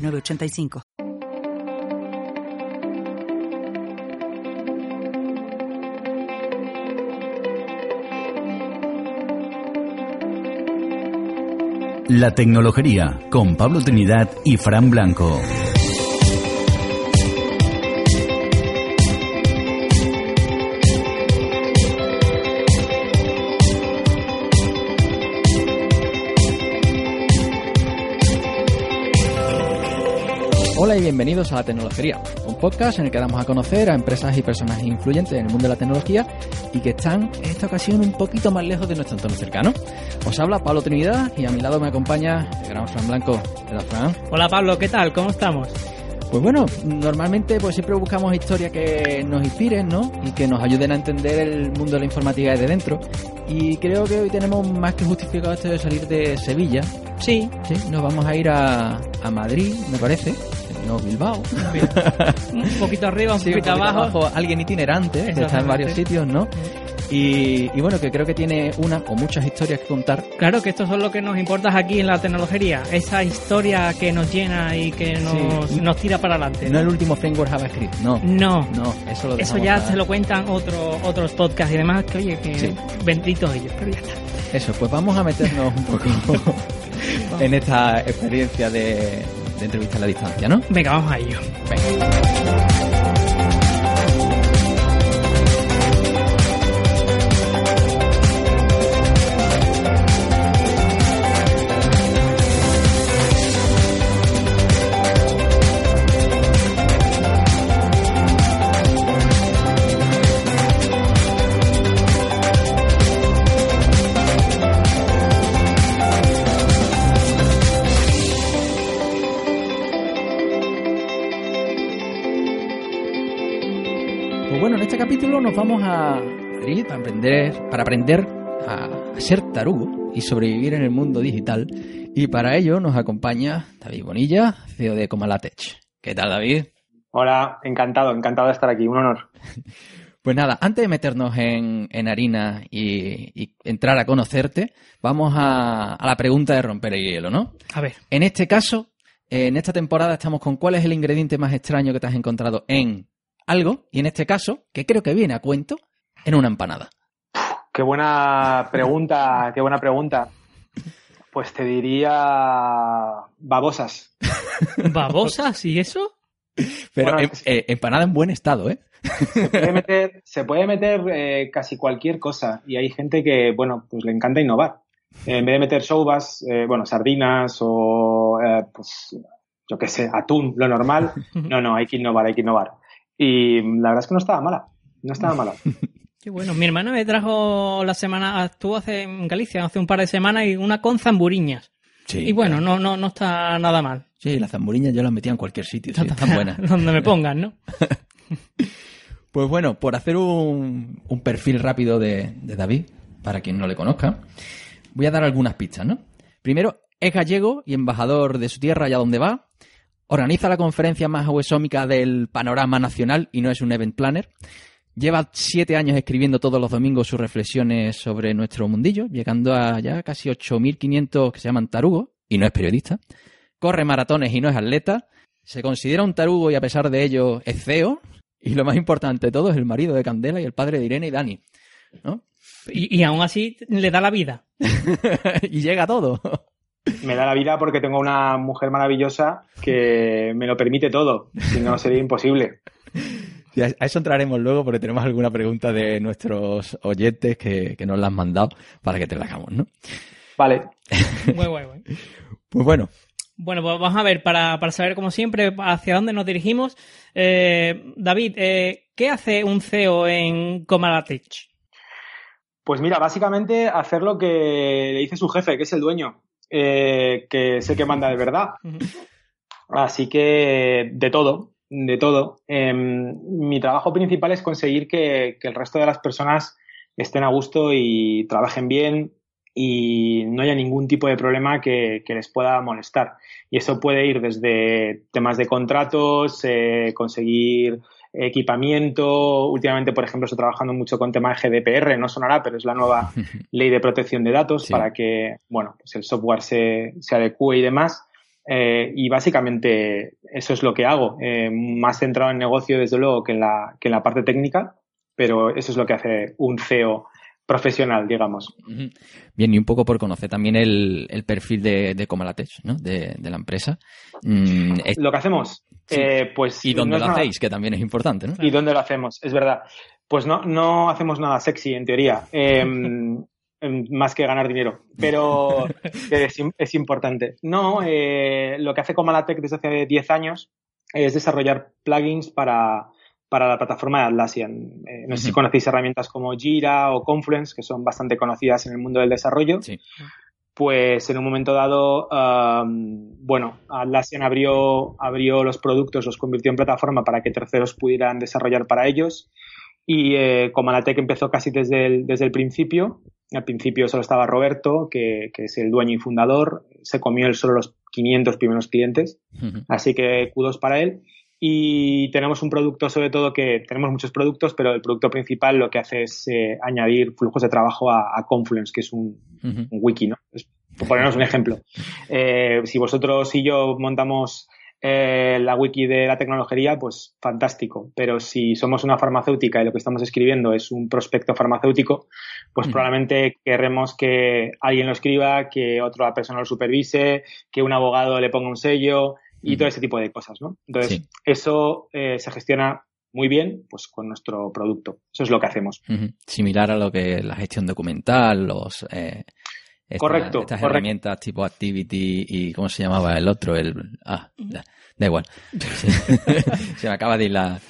906985. La tecnología con Pablo Trinidad y Fran Blanco. Hola y bienvenidos a La Tecnología, un podcast en el que damos a conocer a empresas y personas influyentes en el mundo de la tecnología y que están en esta ocasión un poquito más lejos de nuestro entorno cercano. Os habla Pablo Trinidad y a mi lado me acompaña el gran Fran Blanco. ¿Qué tal, Fran? Hola Pablo, ¿qué tal? ¿Cómo estamos? Pues bueno, normalmente pues siempre buscamos historias que nos inspiren, ¿no? Y que nos ayuden a entender el mundo de la informática desde dentro. Y creo que hoy tenemos más que justificado esto de salir de Sevilla. Sí. Sí, nos vamos a ir a, a Madrid, me parece. No, Bilbao. un poquito arriba, un Sí, poquito abajo. Alguien itinerante, que está en varios sitios, ¿no? Y, y bueno, que creo que tiene una o muchas historias que contar. Claro que esto es lo que nos importa aquí en la tecnología, esa historia que nos llena y que nos, Sí. nos tira para adelante. No el último framework JavaScript, no. No, No, eso lo eso ya para- se lo cuentan otro, otros podcasts y demás, que oye, que Sí. benditos ellos, pero ya está. Eso, pues vamos a meternos un poco en esta experiencia de, de entrevista a la distancia, ¿no? Venga, vamos a ello. Venga. Nos vamos a Madrid para aprender, para aprender a, a ser tarugo y sobrevivir en el mundo digital. Y para ello nos acompaña David Bonilla, CEO de Comalatech. ¿Qué tal, David? Hola, encantado, encantado de estar aquí, un honor. Pues nada, antes de meternos en, en harina y, y entrar a conocerte, vamos a, a la pregunta de romper el hielo, ¿no? A ver, En este caso, en esta temporada estamos con cuál es el ingrediente más extraño que te has encontrado en algo, y en este caso, que creo que viene a cuento, en una empanada. Qué buena pregunta, qué buena pregunta. Pues te diría babosas. babosas y eso. Pero Bueno, em- es- eh, empanada en buen estado, ¿eh? Se puede meter, se puede meter eh, casi cualquier cosa y hay gente que, bueno, pues le encanta innovar. Eh, en vez de meter soubas, eh, bueno, sardinas o, eh, pues, yo qué sé, atún, lo normal. No, no, hay que innovar, hay que innovar. Y la verdad es que no estaba mala, no estaba mala. Qué bueno, mi hermano me trajo la semana, estuvo hace, en Galicia hace un par de semanas y una con zamburiñas. Sí. y bueno, no, no, no está nada mal. Sí, las zamburiñas yo las metía en cualquier sitio, sí, están buenas. Donde me pongan, ¿no? Pues bueno, por hacer un, un perfil rápido de, de David, para quien no le conozca, voy a dar algunas pistas, ¿no? Primero, es gallego y embajador de su tierra allá donde va. Organiza la conferencia más huesómica del panorama nacional y no es un event planner. Lleva siete años escribiendo todos los domingos sus reflexiones sobre nuestro mundillo, llegando a ya casi 8.500 que se llaman tarugos, y no es periodista. Corre maratones y no es atleta. Se considera un tarugo y a pesar de ello es CEO. Y lo más importante de todo es el marido de Candela y el padre de Irene y Dani. ¿no? Y, y aún así le da la vida. y llega todo. Me da la vida porque tengo una mujer maravillosa que me lo permite todo, si no sería imposible. Sí, a eso entraremos luego porque tenemos alguna pregunta de nuestros oyentes que, que nos la han mandado para que te la hagamos, ¿no? Vale, guay, guay. Pues bueno, Bueno, pues vamos a ver, para, para saber como siempre hacia dónde nos dirigimos. Eh, David, eh, ¿qué hace un CEO en Comalatech? Pues mira, básicamente hacer lo que le dice su jefe, que es el dueño, eh, que el que manda de verdad. Así que de todo, de todo. Em, mi trabajo principal es conseguir que, el resto de las personas estén a gusto y trabajen bien y no haya ningún tipo de problema que, les pueda molestar. Y eso puede ir desde temas de contratos, eh, conseguir equipamiento. Últimamente, por ejemplo, estoy trabajando mucho con temas de GDPR, no sonará, pero es la nueva ley de protección de datos para que, bueno, pues el software se, se adecue y demás. Eh, y básicamente eso es lo que hago, eh, más centrado en negocio desde luego que en, la, que en la parte técnica, pero eso es lo que hace un CEO profesional, digamos. Bien, y un poco por conocer también el, perfil de, de Comalatech, ¿no? De, la empresa. Mm, lo que hacemos, eh, pues... Y dónde lo hacéis, que también es importante, ¿no? Y dónde lo hacemos, es verdad. Pues no, no hacemos nada sexy, en teoría. Em, em, más que ganar dinero, pero es, importante. No, eh, lo que hace Comalatech desde hace 10 años es desarrollar plugins para, para la plataforma de Atlassian. Eh, no sé si conocéis herramientas como Jira o Confluence, que son bastante conocidas en el mundo del desarrollo. Pues en un momento dado, bueno, Atlassian abrió, abrió los productos, los convirtió en plataforma para que terceros pudieran desarrollar para ellos. Y eh, Comalatec empezó casi desde el, desde el principio. Al principio solo estaba Roberto, que, que, es el dueño y fundador. Se comió él solo los 500 primeros clientes. Así que kudos para él. Y tenemos un producto, sobre todo, que tenemos muchos productos, pero el producto principal lo que hace es eh, añadir flujos de trabajo a, Confluence, que es un, wiki, ¿no? por ponernos un ejemplo. Eh, si vosotros y yo montamos eh, la wiki de la tecnología, pues fantástico. Pero si somos una farmacéutica y lo que estamos escribiendo es un prospecto farmacéutico, pues probablemente querremos que alguien lo escriba, que otra persona lo supervise, que un abogado le ponga un sello, y todo ese tipo de cosas, ¿no? Entonces, eso eh, se gestiona muy bien pues con nuestro producto. Eso es lo que hacemos. Similar a lo que la gestión documental, los eh, correcto, estas herramientas tipo Activity y ¿cómo se llamaba el otro? El ah, da, igual. se me acaba de ir la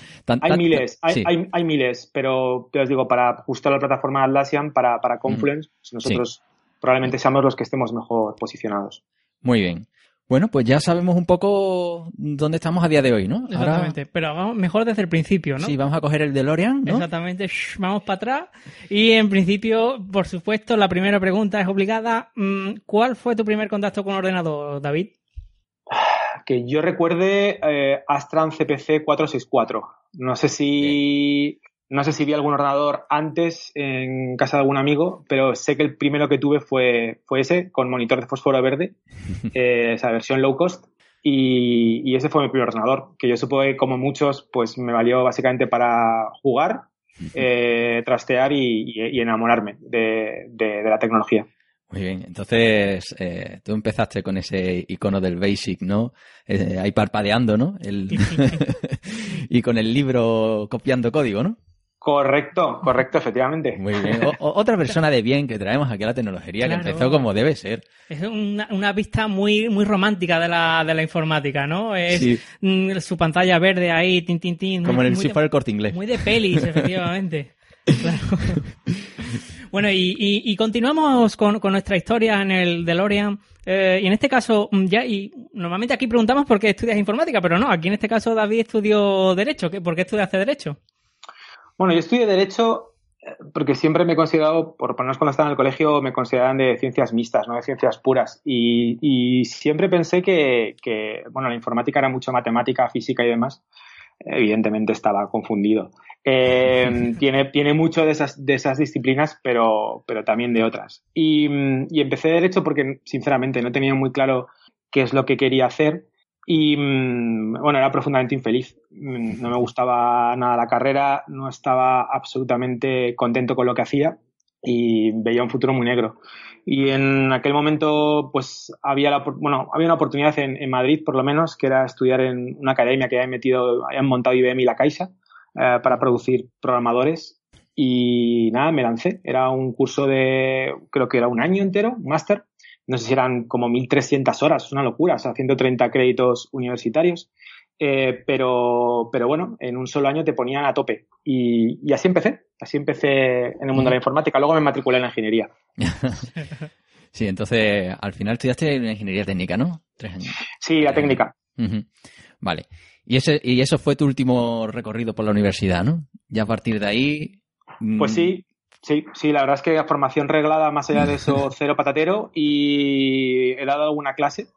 hay miles, hay, hay, miles, pero te os digo, para ajustar la plataforma Atlassian, para, para Confluence, pues nosotros probablemente seamos los que estemos mejor posicionados. Muy bien. Bueno, pues ya sabemos un poco dónde estamos a día de hoy, ¿no? Exactamente, pero vamos mejor desde el principio, ¿no? Sí, vamos a coger el DeLorean, ¿no? Exactamente, vamos para atrás. Y en principio, por supuesto, la primera pregunta es obligada. Mm, ¿Cuál fue tu primer contacto con ordenador, David? Que yo recuerde eh, Astran CPC 464. No sé si no sé si vi algún ordenador antes en casa de algún amigo, pero sé que el primero que tuve fue, fue ese, con monitor de fósforo verde, eh, esa versión low cost. Y, ese fue mi primer ordenador, que yo supongo que como muchos, pues me valió básicamente para jugar, eh, trastear y, enamorarme de, la tecnología. Muy bien, entonces eh, tú empezaste con ese icono del Basic, ¿no? ahí parpadeando, ¿no? y con el libro copiando código, ¿no? Correcto, correcto, efectivamente. Muy bien. otra persona de bien que traemos aquí a la tecnología que empezó como debe ser. Es una, una vista muy, muy romántica de la, de la informática, ¿no? Es mm, su pantalla verde ahí, tin, tin, tin. Como en el si el corte inglés. Muy de pelis, efectivamente. Bueno, y, y, continuamos con, con, nuestra historia en el DeLorean. Eh, y en este caso, mm, ya, y normalmente aquí preguntamos por qué estudias informática, pero no, aquí en este caso David estudió Derecho. ¿Por qué estudiaste Derecho? Bueno, yo estudié Derecho eh, porque siempre me he considerado, por ponernos cuando estaba en el colegio, me consideraban de ciencias mixtas, no de ciencias puras. Y, siempre pensé que, bueno, la informática era mucho matemática, física y demás. Evidentemente estaba confundido. Eh, tiene, tiene mucho de esas, de esas disciplinas, pero, pero también de otras. Y, y empecé Derecho porque, sinceramente, no tenía muy claro qué es lo que quería hacer y mm, bueno, era profundamente infeliz. Mm, no me gustaba nada la carrera, no estaba absolutamente contento con lo que hacía y veía un futuro muy negro. Y en aquel momento, pues había, bueno, había una oportunidad en, Madrid, por lo menos, que era estudiar en una academia que habían metido, habían montado IBM y la Caixa eh, para producir programadores. Y nada, me lancé. Era un curso de, creo que era un año entero, un máster, no sé si eran como 1.300 horas, es una locura, o sea, 130 créditos universitarios. Eh, pero, pero bueno, en un solo año te ponían a tope. Y, así empecé, así empecé en el mundo de la informática. Luego me matriculé en la ingeniería. Sí, entonces al final estudiaste en ingeniería técnica, ¿no? Tres años. Sí, la técnica. Ujú. Vale. Y ese, y eso fue tu último recorrido por la universidad, ¿no? Ya a partir de ahí. mm, Pues sí, sí, sí, la verdad es que formación reglada más allá de eso, cero patatero y he dado alguna clase,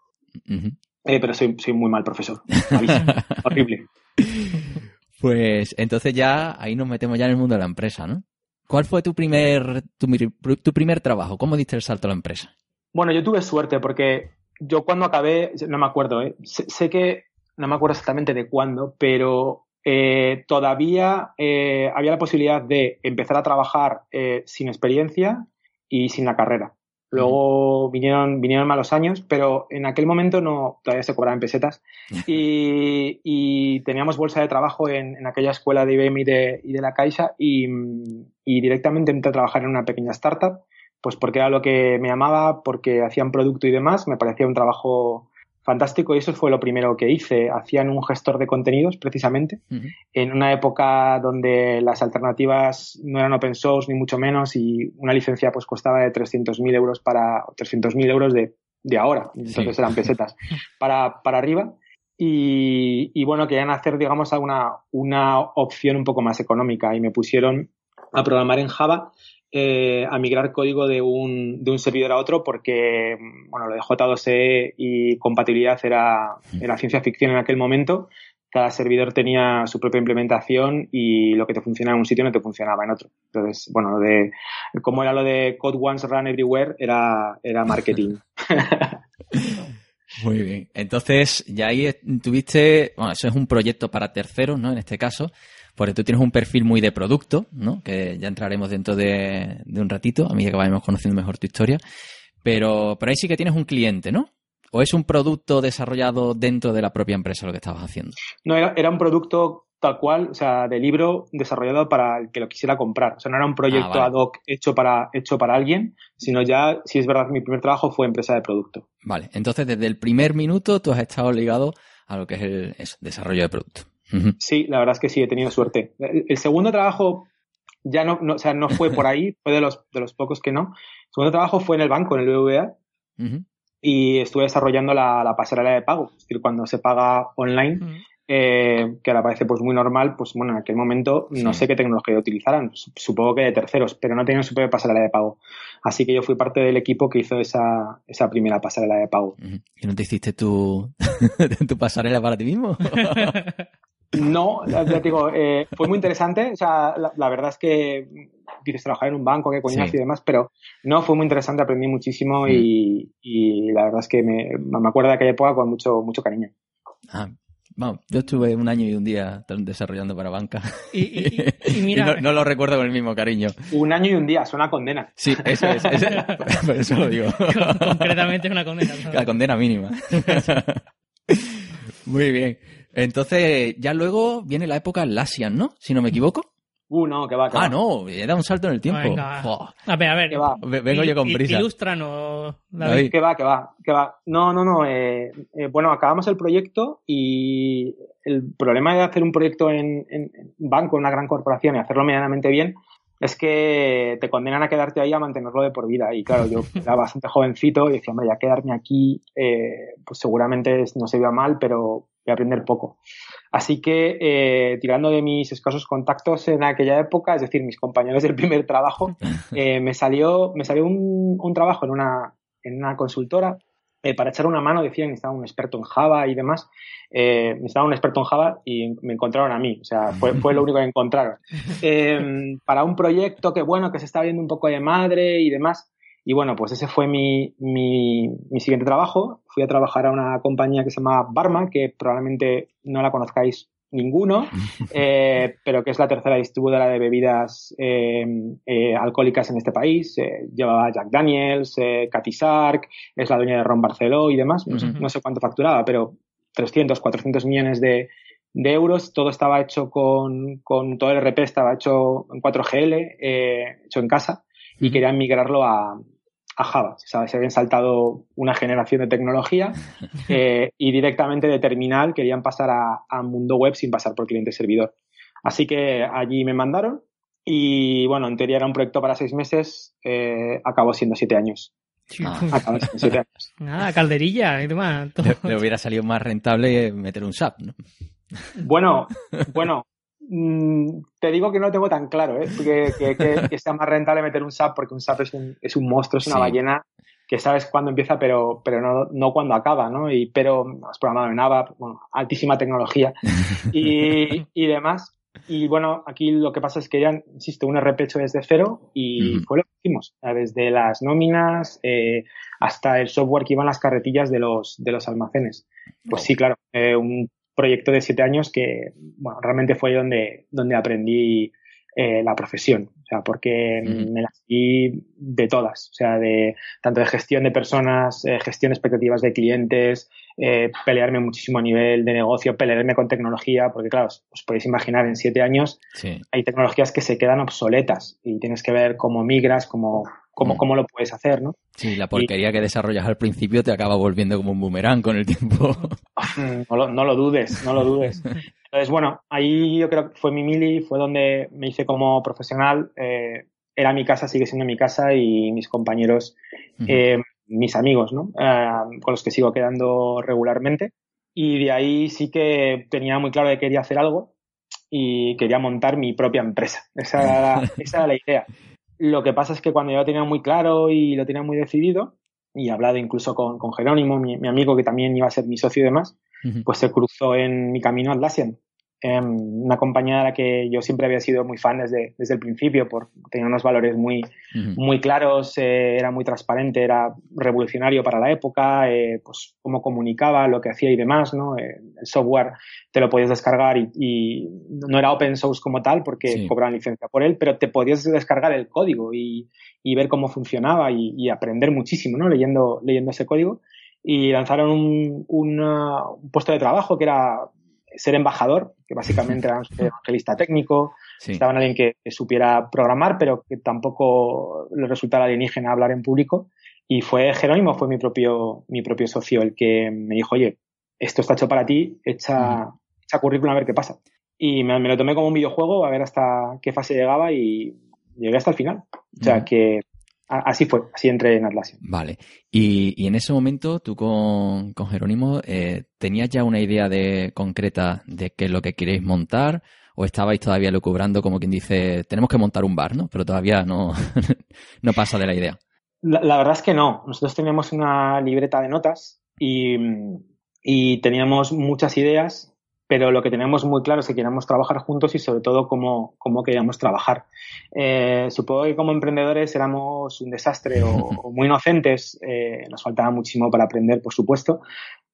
eh, pero soy, soy muy mal profesor. Horrible. Pues entonces ya ahí nos metemos ya en el mundo de la empresa, ¿no? ¿Cuál fue tu primer, tu, tu primer trabajo? ¿Cómo diste el salto a la empresa? Bueno, yo tuve suerte porque yo cuando acabé, no me acuerdo, ¿eh? sé, sé que no me acuerdo exactamente de cuándo, pero eh, todavía eh, había la posibilidad de empezar a trabajar eh, sin experiencia y sin la carrera. Luego vinieron, vinieron malos años, pero en aquel momento no, todavía se cobraban pesetas. Y, y teníamos bolsa de trabajo en, en aquella escuela de IBM y de, y de la Caixa y, y directamente entré a trabajar en una pequeña startup pues porque era lo que me llamaba, porque hacían producto y demás, me parecía un trabajo fantástico y eso fue lo primero que hice. Hacían un gestor de contenidos, precisamente, en una época donde las alternativas no eran open source ni mucho menos y una licencia pues costaba de 300.000 euros para 300.000 euros de, de ahora, entonces Sí. eran pesetas, para, para arriba. Y, y bueno, querían hacer, digamos, una, una opción un poco más económica y me pusieron a programar en Java eh, a migrar código de un, de un servidor a otro porque, bueno, lo de J2E y compatibilidad era, era ciencia ficción en aquel momento. Cada servidor tenía su propia implementación y lo que te funcionaba en un sitio no te funcionaba en otro. Entonces, bueno, lo de cómo era lo de Code Once Run Everywhere era, era marketing. Muy bien. Entonces, ya ahí tuviste, bueno, eso es un proyecto para terceros, ¿no? En este caso, porque tú tienes un perfil muy de producto, ¿no? Que ya entraremos dentro de, de un ratito, a medida que vayamos conociendo mejor tu historia. Pero, pero ahí sí que tienes un cliente, ¿no? ¿O es un producto desarrollado dentro de la propia empresa lo que estabas haciendo? No, era, era un producto tal cual, o sea, de libro desarrollado para el que lo quisiera comprar. O sea, no era un proyecto Ah, vale. ad hoc hecho para, hecho para alguien, sino ya, si es verdad, mi primer trabajo fue empresa de producto. Vale. Entonces, desde el primer minuto tú has estado ligado a lo que es el eso, desarrollo de producto. Sí, la verdad es que sí, he tenido suerte. El, el segundo trabajo ya no, no, o sea, no fue por ahí, fue de los, de los pocos que no. El segundo trabajo fue en el banco, en el BBVA, y estuve desarrollando la, la pasarela de pago. Es decir, cuando se paga online. Eh, que ahora parece pues muy normal, pues bueno, en aquel momento no sé qué tecnología utilizaran, Sup- supongo que de terceros, pero no tenían su propia pasarela de pago. Así que yo fui parte del equipo que hizo esa, esa primera pasarela de pago. ¿Y no te hiciste tu, tu pasarela para ti mismo? No, ya digo, eh, fue muy interesante. O sea, la, la verdad es que dices trabajar en un banco, qué coñazo Sí. y demás, pero no, fue muy interesante, aprendí muchísimo y, y la verdad es que me, me acuerdo de aquella época con mucho, mucho cariño. Ah, vamos, yo estuve un año y un día desarrollando para banca. Y, y- y- y mira, no, no lo recuerdo con el mismo cariño. Un año y un día, suena a condena. Sí, eso es. eso- por eso lo digo. concretamente es una condena. La condena mínima. Muy bien. Entonces, ya luego viene la época Lassian, ¿no? Si no me equivoco. Uh, no, que va, que Ah, va. no, dado un salto en el tiempo. Venga. A ver, a ver. Que va. Ve- Vengo yo con prisa. Ilústranos, David. Que va, que va, que va. No, no, no. eh, eh, bueno, acabamos el proyecto y el problema de hacer un proyecto en, en- en un banco, en una gran corporación y hacerlo medianamente bien es que te condenan a quedarte ahí a mantenerlo de por vida. Y claro, yo era bastante jovencito y decía, hombre, ya quedarme aquí, eh, pues seguramente no se vea mal, pero voy a aprender poco. Así que, eh, tirando de mis escasos contactos en aquella época, es decir, mis compañeros del primer trabajo, eh, me salió, me salió un, un trabajo en una, en una consultora eh, para echar una mano, decían que necesitaba un experto en Java y demás. Eh, necesitaba un experto en Java y me encontraron a mí. O sea, fue, fue lo único que encontraron. Eh, para un proyecto que, bueno, que se estaba viendo un poco de madre y demás. Y bueno, pues ese fue mi, mi, mi siguiente trabajo. Fui a trabajar a una compañía que se llama Barma, que probablemente no la conozcáis ninguno, eh, pero que es la tercera distribuidora de bebidas eh, eh, alcohólicas en este país. Eh, llevaba Jack Daniels, Cathy Sark, es la dueña de Ron Barceló y demás. No sé, Ujú. no sé cuánto facturaba, pero 300, 400 millones de, de euros. Todo estaba hecho con, con todo el RP, estaba hecho en 4GL, eh, hecho en casa, y querían migrarlo a, a Java. O sea, se habían saltado una generación de tecnología eh, y directamente de terminal querían pasar a, a mundo web sin pasar por cliente servidor. Así que allí me mandaron y bueno, en teoría era un proyecto para seis meses, eh, acabó siendo siete años. Siete años. Nada, calderilla y demás. Le, le hubiera salido más rentable meter un SAP, ¿no? Bueno, bueno, te digo que no lo tengo tan claro, ¿eh? Que, que- que- que sea más rentable meter un SAP porque un SAP es un, es un monstruo, es una Sí. ballena que sabes cuándo empieza, pero, pero no, no cuándo acaba, ¿no? Y, pero has programado en ABAP, bueno, altísima tecnología y, y demás. Y bueno, aquí lo que pasa es que ya, insisto, un RP hecho desde cero y fue lo que hicimos. Desde las nóminas eh, hasta el software que iba en las carretillas de los, de los almacenes. Pues sí, claro, eh, un proyecto de siete años que, bueno, realmente fue donde, donde aprendí eh, la profesión. O sea, porque me las di de todas. O sea, de tanto de gestión de personas, eh, gestión de expectativas de clientes, eh, pelearme muchísimo a nivel de negocio, pelearme con tecnología, porque claro, os, os podéis imaginar en siete años Sí. hay tecnologías que se quedan obsoletas y tienes que ver cómo migras, cómo, cómo, Mm. cómo lo puedes hacer, ¿no? Sí, la porquería que desarrollas al principio te acaba volviendo como un boomerang con el tiempo. No lo, no lo dudes, no lo dudes. Entonces, bueno, ahí yo creo que fue mi mili, fue donde me hice como profesional. eh, era mi casa, sigue siendo mi casa y mis compañeros, eh, mis amigos, ¿no? Eh, con los que sigo quedando regularmente. Y de ahí sí que tenía muy claro que quería hacer algo y quería montar mi propia empresa. Esa era esa era la idea. Lo que pasa es que cuando yo lo tenía muy claro y lo tenía muy decidido, y he hablado incluso con, con Jerónimo, mi, mi amigo que también iba a ser mi socio y demás, pues se cruzó en mi camino Atlassian. Em, una compañía de la que yo siempre había sido muy fan desde, desde el principio, por tenía unos valores muy, muy claros, eh, era muy transparente, era revolucionario para la época, eh, pues cómo comunicaba, lo que hacía y demás, ¿no? Eh, el software te lo podías descargar y, y no era open source como tal porque Sí. cobraban licencia por él, pero te podías descargar el código y, y ver cómo funcionaba y, y aprender muchísimo, ¿no? Leyendo, leyendo ese código. Y lanzaron un, una- un puesto de trabajo que era ser embajador, que básicamente era un evangelista técnico, Sí. Estaban alguien que, que supiera programar, pero que tampoco le resultara alienígena hablar en público. Y fue Jerónimo, fue mi propio, mi propio socio, el que me dijo, oye, esto está hecho para ti, echa, echa currículum a ver qué pasa. Y me, me lo tomé como un videojuego, a ver hasta qué fase llegaba y llegué hasta el final. O sea que así fue, así entré en Atlassian. Vale. Y, y en ese momento tú con, con Jerónimo, eh, ¿tenías ya una idea de concreta de qué es lo que queréis montar? ¿O estabais todavía lucubrando como quien dice, tenemos que montar un bar, ¿no? Pero todavía no, no pasa de la idea. La, la verdad es que no. Nosotros teníamos una libreta de notas y, y teníamos muchas ideas, pero lo que teníamos muy claro es que queríamos trabajar juntos y sobre todo cómo, cómo queríamos trabajar. Eh, supongo que como emprendedores éramos un desastre o, o muy inocentes. eh, nos faltaba muchísimo para aprender, por supuesto,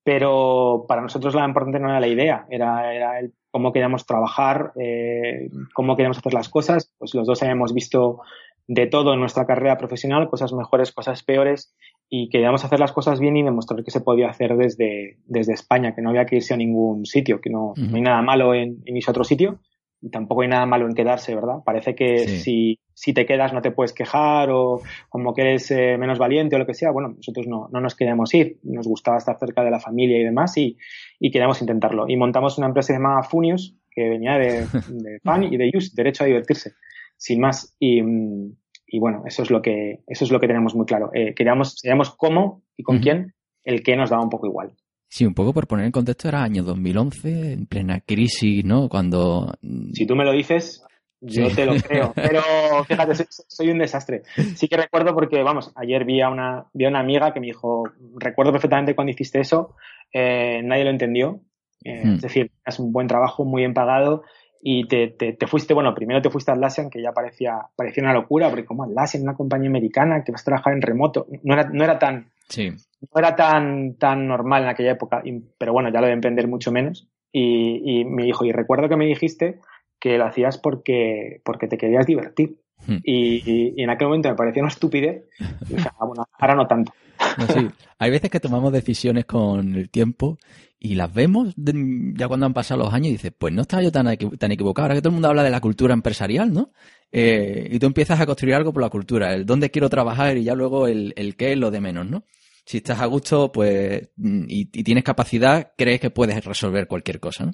pero para nosotros lo importante no era la idea, era, era el cómo queríamos trabajar, eh, cómo queríamos hacer las cosas. Pues los dos habíamos visto de todo en nuestra carrera profesional, cosas mejores, cosas peores, y queríamos hacer las cosas bien y demostrar que se podía hacer desde, desde España, que no había que irse a ningún sitio, que no, no hay nada malo en, en irse a otro sitio, y tampoco hay nada malo en quedarse, ¿verdad? Parece que Sí. si, si te quedas no te puedes quejar o como que eres eh, menos valiente o lo que sea. Bueno, nosotros no, no nos queríamos ir, nos gustaba estar cerca de la familia y demás y, y queríamos intentarlo. Y montamos una empresa llamada Funius, que venía de, de Fun y de Use, derecho a divertirse, sin más. Y, mm, y bueno, eso es lo que, eso es lo que tenemos muy claro. Eh, queríamos, queríamos cómo y con Ujú. quién, el que nos daba un poco igual. Sí, un poco por poner en contexto, era año 2011, en plena crisis, ¿no? Cuando... mm, Si tú me lo dices, yo Sí. te lo creo. Pero fíjate, soy, soy un desastre. Sí que recuerdo porque, vamos, ayer vi a una, vi a una amiga que me dijo, recuerdo perfectamente cuando hiciste eso, eh, nadie lo entendió. Eh, Hmm. Es decir, es un buen trabajo, muy bien pagado. Y te, te, te fuiste, bueno, primero te fuiste a Atlassian, que ya parecía, parecía una locura, porque como Atlassian, una compañía americana que vas a trabajar en remoto, no era, no era tan, Sí. no era tan, tan normal en aquella época, y- pero bueno, ya lo de emprender mucho menos. Y, y me dijo, y recuerdo que me dijiste que lo hacías porque, porque te querías divertir. Hmm. Y, y- y en aquel momento me parecía una estupidez. Y dije, ah, bueno, ahora no tanto. No, sí. Hay veces que tomamos decisiones con el tiempo y las vemos ya cuando han pasado los años y dices, pues no estaba yo tan, tan equivocado. Ahora que todo el mundo habla de la cultura empresarial, ¿no? Eh, y tú empiezas a construir algo por la cultura, el dónde quiero trabajar y ya luego el, el qué es lo de menos, ¿no? Si estás a gusto, pues, mm, y, y tienes capacidad, crees que puedes resolver cualquier cosa, ¿no?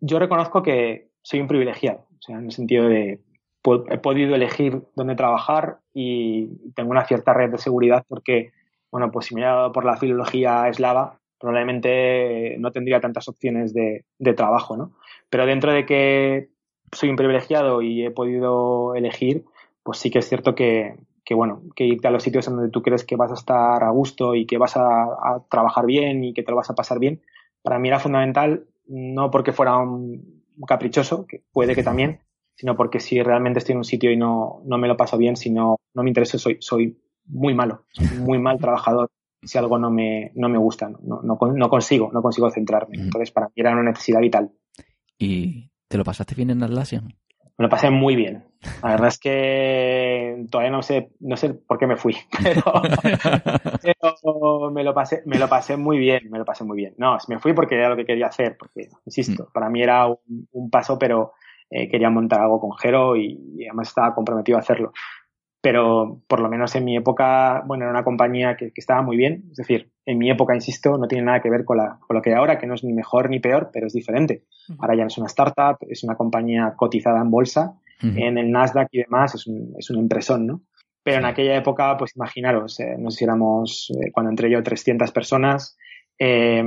Yo reconozco que soy un privilegiado, o sea, en el sentido de he podido elegir dónde trabajar y tengo una cierta red de seguridad porque bueno, pues si me hubiera dado por la filología eslava, probablemente no tendría tantas opciones de, trabajo, ¿no? Pero dentro de que soy un privilegiado y he podido elegir, pues sí que es cierto que, que bueno, que irte a los sitios en donde tú crees que vas a estar a gusto y que vas a, a, trabajar bien y que te lo vas a pasar bien, para mí era fundamental, no porque fuera un, caprichoso, que puede que también, sino porque si realmente estoy en un sitio y no, no me lo paso bien, si no, no me interesa, soy, soy muy malo, muy mal trabajador si algo no me, no me gusta, no, no, no consigo, no consigo centrarme. Entonces, para mí era una necesidad vital. ¿Y te lo pasaste bien en Atlassian? Me lo pasé muy bien. La verdad es que todavía no sé, no sé por qué me fui, pero, me lo pasé, me lo pasé muy bien, me lo pasé muy bien. No, me fui porque era lo que quería hacer, porque, insisto, mm. para mí era un, un paso, pero eh, quería montar algo con Jero y, y, además estaba comprometido a hacerlo pero por lo menos en mi época, bueno, era una compañía que, que, estaba muy bien. Es decir, en mi época, insisto, no tiene nada que ver con, la, con lo que hay ahora, que no es ni mejor ni peor, pero es diferente. Ahora ya no es una startup, es una compañía cotizada en bolsa, en el Nasdaq y demás, es un, es un impresón, ¿no? Pero en aquella época, pues imaginaros, eh, nos éramos, eh, cuando entré yo, 300 personas, eh,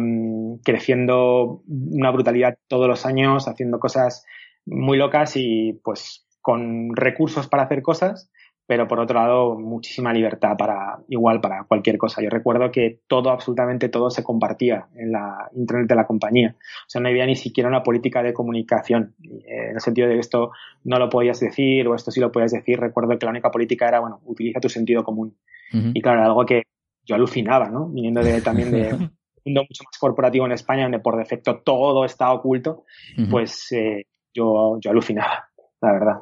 creciendo una brutalidad todos los años, haciendo cosas muy locas y pues con recursos para hacer cosas, pero por otro lado muchísima libertad para igual para cualquier cosa. Yo recuerdo que todo, absolutamente todo se compartía en la internet de la compañía. O sea, no había ni siquiera una política de comunicación, eh, en el sentido de que esto no lo podías decir o esto sí lo podías decir. Recuerdo que la única política era, bueno, utiliza tu sentido común. Y claro, algo que yo alucinaba, ¿no? Viniendo de, también de un mundo mucho más corporativo en España, donde por defecto todo está oculto, pues eh, yo, yo alucinaba, la verdad.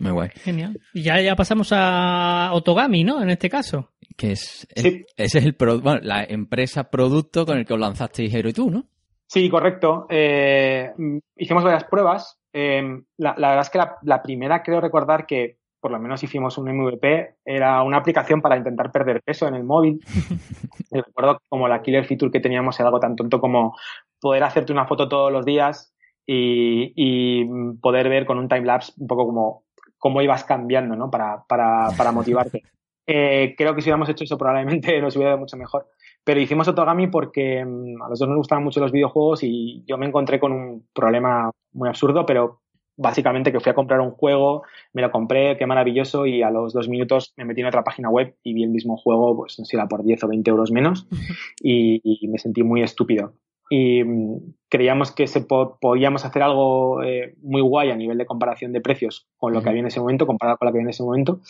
Muy guay. Genial. Y ya, ya pasamos a Otogami, ¿no? En este caso. Que es, sí. ese es el bueno, la empresa producto con el que os lanzasteis Hero y tú, ¿no? Sí, correcto. Eh, hicimos varias pruebas. Eh, la, la, verdad es que la, la, primera creo recordar que por lo menos hicimos un MVP, era una aplicación para intentar perder peso en el móvil. recuerdo como la killer feature que teníamos era algo tan tonto como poder hacerte una foto todos los días y, y poder ver con un timelapse un poco como cómo ibas cambiando, ¿no? Para, para, para motivarte. Eh, creo que si hubiéramos hecho eso probablemente nos hubiera ido mucho mejor. Pero hicimos Otogami porque um, a los dos nos gustaban mucho los videojuegos y yo me encontré con un problema muy absurdo, pero básicamente que fui a comprar un juego, me lo compré, qué maravilloso, y a los dos minutos me metí en otra página web y vi el mismo juego, pues no sé, era por 10 o 20 euros menos, y, y me sentí muy estúpido y mm, creíamos que se po podíamos hacer algo eh, muy guay a nivel de comparación de precios con lo que había en ese momento, comparado con lo que había en ese momento.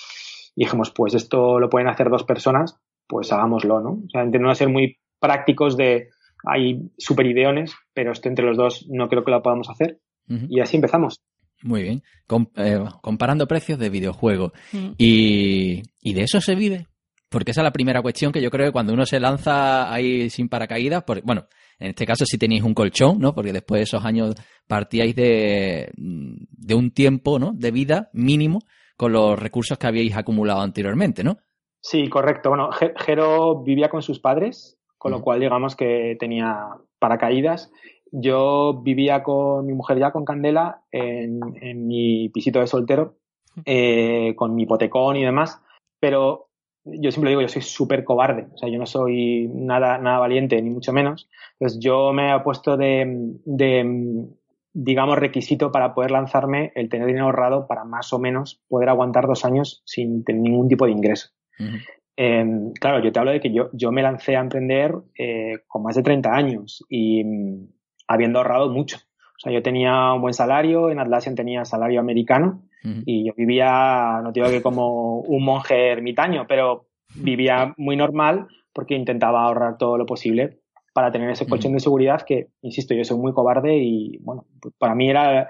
Y dijimos, pues esto lo pueden hacer dos personas, pues hagámoslo, ¿no? O sea, no ser muy prácticos de, hay super ideones, pero esto entre los dos no creo que lo podamos hacer. Uh -huh. Y así empezamos. Muy bien. Com eh, comparando precios de videojuegos. Uh -huh. y, y de eso se vive. Porque esa es la primera cuestión que yo creo que cuando uno se lanza ahí sin paracaídas, porque, bueno, en este caso si tenéis un colchón, ¿no? Porque después de esos años partíais de, de un tiempo, ¿no? De vida mínimo con los recursos que habíais acumulado anteriormente, ¿no? Sí, correcto. Bueno, Jero vivía con sus padres, con lo cual digamos que tenía paracaídas. Yo vivía con mi mujer ya, con Candela, en, en mi pisito de soltero, eh, con mi hipotecón y demás, pero yo siempre digo, yo soy súper cobarde, o sea, yo no soy nada, nada valiente, ni mucho menos. Entonces, yo me he puesto de, de, digamos, requisito para poder lanzarme el tener dinero ahorrado para más o menos poder aguantar dos años sin tener ningún tipo de ingreso. Uh -huh. eh, claro, yo te hablo de que yo, yo me lancé a emprender eh, con más de 30 años y mm, habiendo ahorrado mucho. O sea, yo tenía un buen salario, en Atlassian tenía salario americano, y yo vivía, no digo que como un monje ermitaño, pero vivía muy normal porque intentaba ahorrar todo lo posible para tener ese colchón de seguridad que, insisto, yo soy muy cobarde y, bueno, para mí era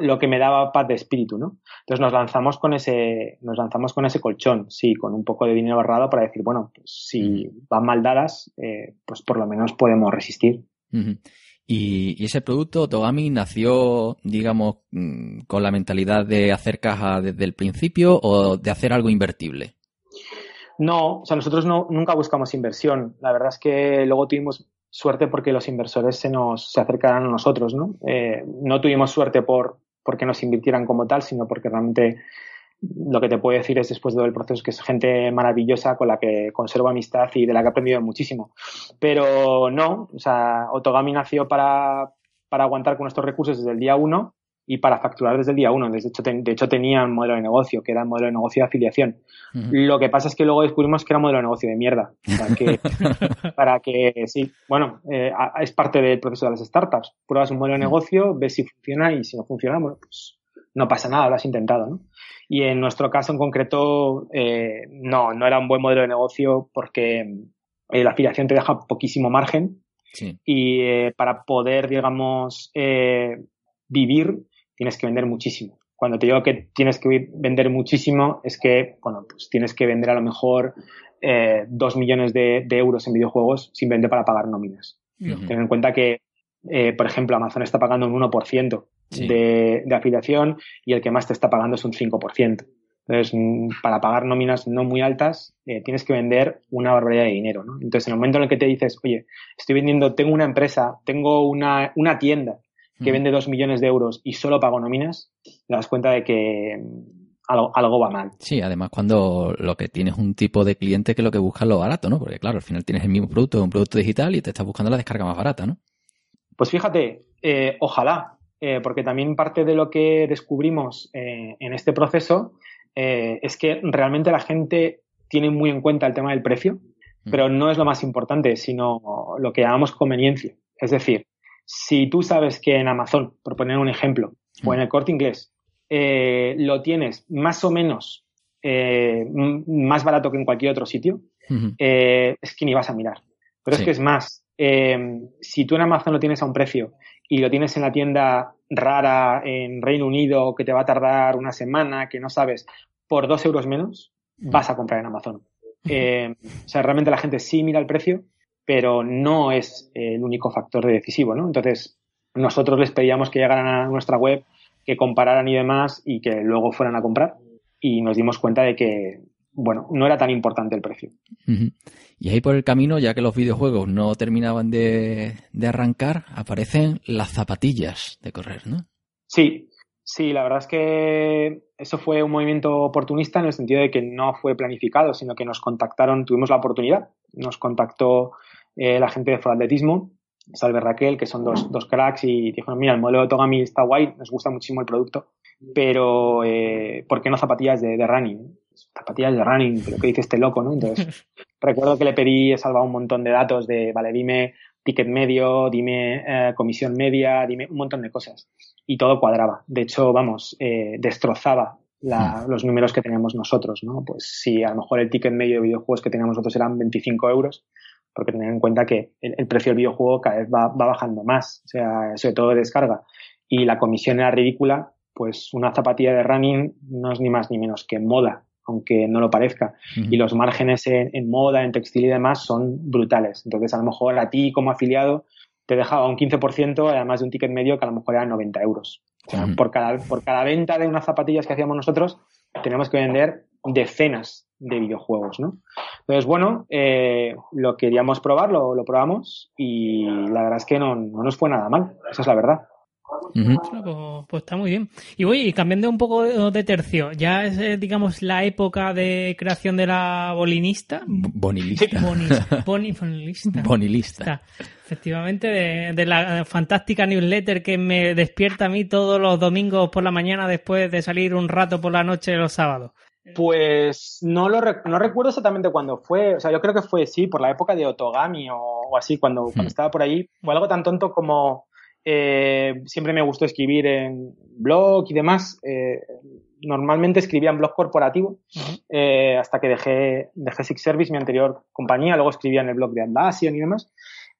lo que me daba paz de espíritu, ¿no? Entonces nos lanzamos con ese, nos lanzamos con ese colchón, sí, con un poco de dinero ahorrado para decir, bueno, pues si van mal dadas, eh, pues por lo menos podemos resistir. Uh -huh. Y, ese producto, Togami, nació, digamos, mm, con la mentalidad de hacer caja desde el principio o de hacer algo invertible. No, o sea, nosotros no, nunca buscamos inversión. La verdad es que luego tuvimos suerte porque los inversores se nos se acercaran a nosotros, ¿no? Eh, no tuvimos suerte por porque nos invirtieran como tal, sino porque realmente lo que te puedo decir es después de todo el proceso que es gente maravillosa con la que conservo amistad y de la que he aprendido muchísimo. Pero no, o sea, Otogami nació para, para aguantar con estos recursos desde el día uno y para facturar desde el día uno. De hecho, de hecho tenía un modelo de negocio, que era el modelo de negocio de afiliación. Lo que pasa es que luego descubrimos que era un modelo de negocio de mierda. Para que, para que sí, bueno, eh, es parte del proceso de las startups. Pruebas un modelo de negocio, ves si funciona y si no funciona, bueno, pues no pasa nada, lo has intentado, ¿no? Y en nuestro caso en concreto, eh, no, no era un buen modelo de negocio porque eh, la afiliación te deja poquísimo margen y eh, para poder, digamos, vivir tienes que vender muchísimo. Cuando te digo que tienes que vender muchísimo es que, bueno, pues tienes que vender a lo mejor dos millones de, euros en videojuegos simplemente para pagar nóminas. Ten en cuenta que, por ejemplo, Amazon está pagando un 1% de, afiliación y el que más te está pagando es un 5%. Entonces, mm, para pagar nóminas no muy altas, eh, tienes que vender una barbaridad de dinero, ¿no? Entonces, en el momento en el que te dices, oye, estoy vendiendo, tengo una empresa, tengo una, una tienda que vende dos millones de euros y solo pago nóminas, te das cuenta de que mm, algo, algo, va mal. Sí, además cuando lo que tienes un tipo de cliente que lo que busca es lo barato, ¿no? Porque claro, al final tienes el mismo producto, un producto digital y te estás buscando la descarga más barata, ¿no? Pues fíjate, eh, ojalá, eh, porque también parte de lo que descubrimos eh, en este proceso eh, es que realmente la gente tiene muy en cuenta el tema del precio, mm. pero no es lo más importante, sino lo que llamamos conveniencia. Es decir, si tú sabes que en Amazon, por poner un ejemplo, o en el corte inglés, lo tienes más o menos más barato que en cualquier otro sitio, es que ni vas a mirar. Pero es que es más, si tú en Amazon lo tienes a un precio y lo tienes en la tienda rara en Reino Unido que te va a tardar una semana, que no sabes, por dos euros menos, vas a comprar en Amazon. Eh, o sea, realmente la gente sí mira el precio, pero no es el único factor decisivo, ¿no? Entonces, nosotros les pedíamos que llegaran a nuestra web, que compararan y demás, y que luego fueran a comprar. Y nos dimos cuenta de que bueno, no era tan importante el precio. Y ahí por el camino, ya que los videojuegos no terminaban de, arrancar, aparecen las zapatillas de correr, ¿no? Sí, sí, la verdad es que eso fue un movimiento oportunista en el sentido de que no fue planificado, sino que nos contactaron, tuvimos la oportunidad, nos contactó eh, la gente de Foratletismo, Salve Raquel, que son dos, dos cracks, y dijeron, mira, el modelo de Togami está guay, nos gusta muchísimo el producto, pero eh, ¿por qué no zapatillas de, de running? Zapatillas de running, pero ¿qué dice este loco, no? Entonces, recuerdo que le pedí, he salvado un montón de datos de, vale, dime ticket medio, dime eh, comisión media, dime un montón de cosas. Y todo cuadraba. De hecho, vamos, eh, destrozaba la, los números que teníamos nosotros, ¿no? Pues si a lo mejor el ticket medio de videojuegos que teníamos nosotros eran 25 euros, porque tener en cuenta que el, precio del videojuego cada vez va, va, bajando más, o sea, sobre todo de descarga, y la comisión era ridícula, pues una zapatilla de running no es ni más ni menos que moda aunque no lo parezca. Y los márgenes en, moda, en textil y demás son brutales. Entonces, a lo mejor a ti como afiliado te dejaba un 15%, además de un ticket medio que a lo mejor era 90 euros. O sea, por, cada, por cada venta de unas zapatillas que hacíamos nosotros, tenemos que vender decenas de videojuegos, ¿no? Entonces, bueno, eh, lo queríamos probar, lo, lo, probamos y la verdad es que no, no nos fue nada mal, esa es la verdad. Pues, pues, está muy bien. Y voy cambiando un poco de, tercio, ya es, eh, digamos, la época de creación de la bolinista. Bonilista. bonilista. bonilista. efectivamente, de, la fantástica newsletter que me despierta a mí todos los domingos por la mañana después de salir un rato por la noche los sábados. Pues no lo no recuerdo exactamente cuándo fue. O sea, yo creo que fue, sí, por la época de Otogami o, así, cuando, cuando estaba por ahí. Fue algo tan tonto como eh, siempre me gustó escribir en blog y demás. Eh, normalmente escribía en blog corporativo eh, hasta que dejé, dejé Six Service, mi anterior compañía. Luego escribía en el blog de Atlassian y demás.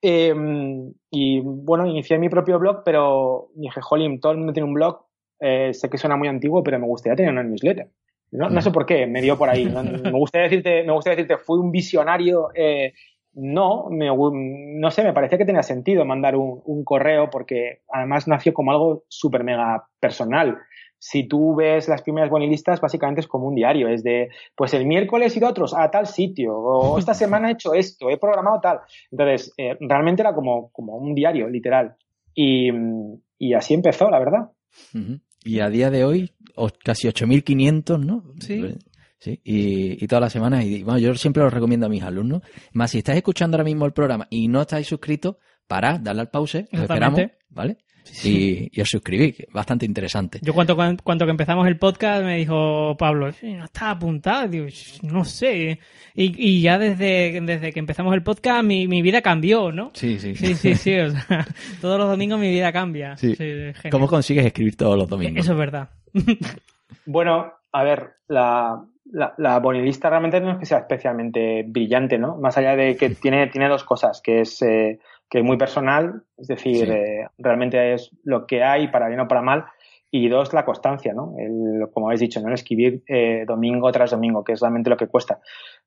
y bueno, inicié mi propio blog, pero dije, jolín, todo el mundo tiene un blog. sé que suena muy antiguo, pero me gustaría tener una newsletter. No, no sé por qué, me dio por ahí. me gustaría decirte, me gustaría decirte, fui un visionario eh, no, me, no sé, me parecía que tenía sentido mandar un, correo porque además nació como algo súper mega personal. Si tú ves las primeras bonilistas, básicamente es como un diario, es de, pues el miércoles he ido a otros, a tal sitio, o esta semana he hecho esto, he programado tal. Entonces, eh, realmente era como, como un diario, literal. Y, y así empezó, la verdad. Y a día de hoy, o- casi 8.500, ¿no? Sí. Sí, y, y todas las semanas. Y bueno, yo siempre lo recomiendo a mis alumnos. Más si estáis escuchando ahora mismo el programa y no estáis suscritos, parad, darle al pause, os esperamos. ¿vale? Y, y os suscribís, que es bastante interesante. Yo cuando, cuando que empezamos el podcast me dijo Pablo, "Sí, no está apuntado, digo, no sé. Y, y ya desde, desde que empezamos el podcast mi, mi vida cambió, ¿no? Sí, sí. Sí, sí, sí. O sea, todos los domingos mi vida cambia. Sí. ¿Cómo consigues escribir todos los domingos? Eso es verdad. Bueno, a ver, la, la, la bonilista realmente no es que sea especialmente brillante, ¿no? Más allá de que tiene, tiene dos cosas, que es eh, que es muy personal, es decir, Sí. eh, realmente es lo que hay para bien o para mal, y dos, la constancia, ¿no? El, como habéis dicho, ¿no? El escribir eh, domingo tras domingo, que es realmente lo que cuesta.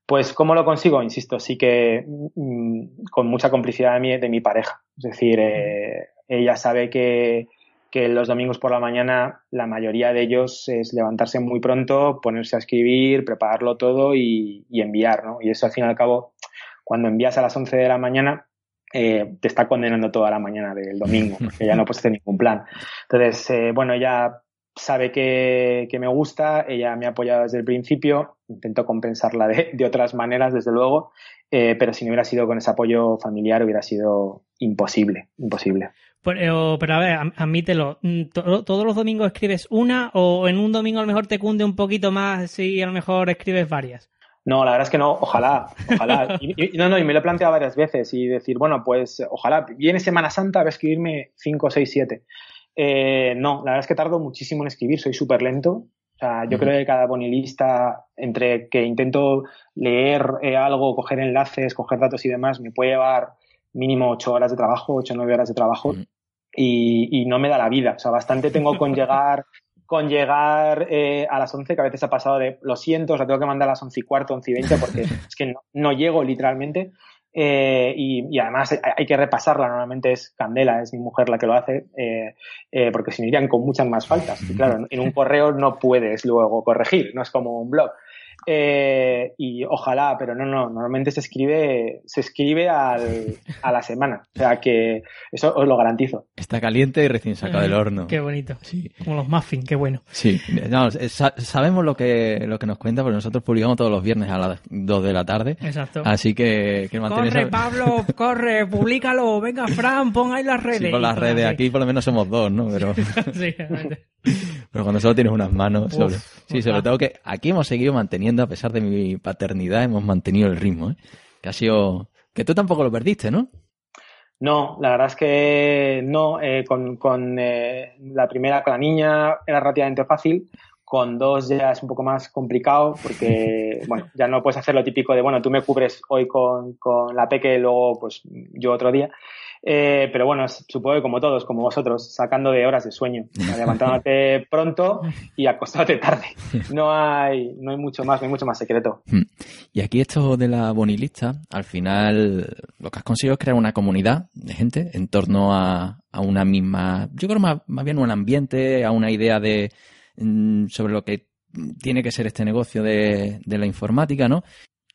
Pues, ¿cómo lo consigo? Insisto, sí que mm, con mucha complicidad de mi, de mi pareja. Es decir, eh, ella sabe que, que los domingos por la mañana la mayoría de ellos es levantarse muy pronto, ponerse a escribir, prepararlo todo y, y enviar, ¿no? Y eso al fin y al cabo, cuando envías a las 11 de la mañana, eh, te está condenando toda la mañana del domingo, porque ya no puedes hacer ningún plan. Entonces, eh, bueno, ella sabe que, me gusta, ella me ha apoyado desde el principio, intento compensarla de, de otras maneras, desde luego, eh, pero si no hubiera sido con ese apoyo familiar hubiera sido imposible, imposible. Pero, pero a ver, admítelo. Mm, to- ¿Todos los domingos escribes una o en un domingo a lo mejor te cunde un poquito más si a lo mejor escribes varias? No, la verdad es que no, ojalá, ojalá. Y, y- no, no, y me lo he planteado varias veces y decir, bueno, pues ojalá, viene Semana Santa, voy a escribirme 5, 6, 7. Eh, no, la verdad es que tardo muchísimo en escribir, soy súper lento. O sea, yo creo que cada bonilista, entre que intento leer eh, algo, coger enlaces, coger datos y demás, me puede llevar mínimo 8 horas de trabajo, 8 o 9 horas de trabajo y, y no me da la vida. O sea, bastante tengo con llegar con llegar eh, a las 11, que a veces ha pasado de, lo siento, os la tengo que mandar a las 11 y cuarto, 11 y 20, porque es que no, no llego literalmente. Eh, y, y además hay, hay que repasarla, normalmente es Candela, es mi mujer la que lo hace, eh, eh, porque si no irían con muchas más faltas. Y claro, en un correo no puedes luego corregir, no es como un blog. Eh, y ojalá, pero no, no, normalmente se escribe, se escribe al, a la semana. O sea que eso os lo garantizo. Está caliente y recién sacado del horno. Qué bonito. Sí. Como los muffins, qué bueno. Sí, no, eh, sa- sabemos lo que, lo que nos cuenta, porque nosotros publicamos todos los viernes a las 2 de la tarde. Exacto. Así que, que Corre, esa- Pablo, corre, públicalo. Venga, Fran, pon ahí las redes. Sí, con las redes aquí por lo menos somos dos, ¿no? Pero, Sí, realmente. pero cuando solo tienes unas manos. Uf, sobre- sí, sobre todo que aquí hemos seguido manteniendo, a pesar de mi paternidad, hemos mantenido el ritmo, ¿eh? Que ha sido. Que tú tampoco lo perdiste, ¿no? No, la verdad es que no. eh, con con eh, la primera, con la niña, era relativamente fácil. Con dos ya es un poco más complicado porque, bueno, ya no puedes hacer lo típico de, bueno, tú me cubres hoy con, con la peque y luego, pues, yo otro día. Eh, pero bueno, supongo que como todos, como vosotros, sacando de horas de sueño, levantándote pronto y acostándote tarde. No hay, no hay mucho más, no hay mucho más secreto. Y aquí esto de la bonilista, al final lo que has conseguido es crear una comunidad de gente en torno a, a una misma, yo creo más, más bien un ambiente, a una idea de sobre lo que tiene que ser este negocio de, la informática, ¿no?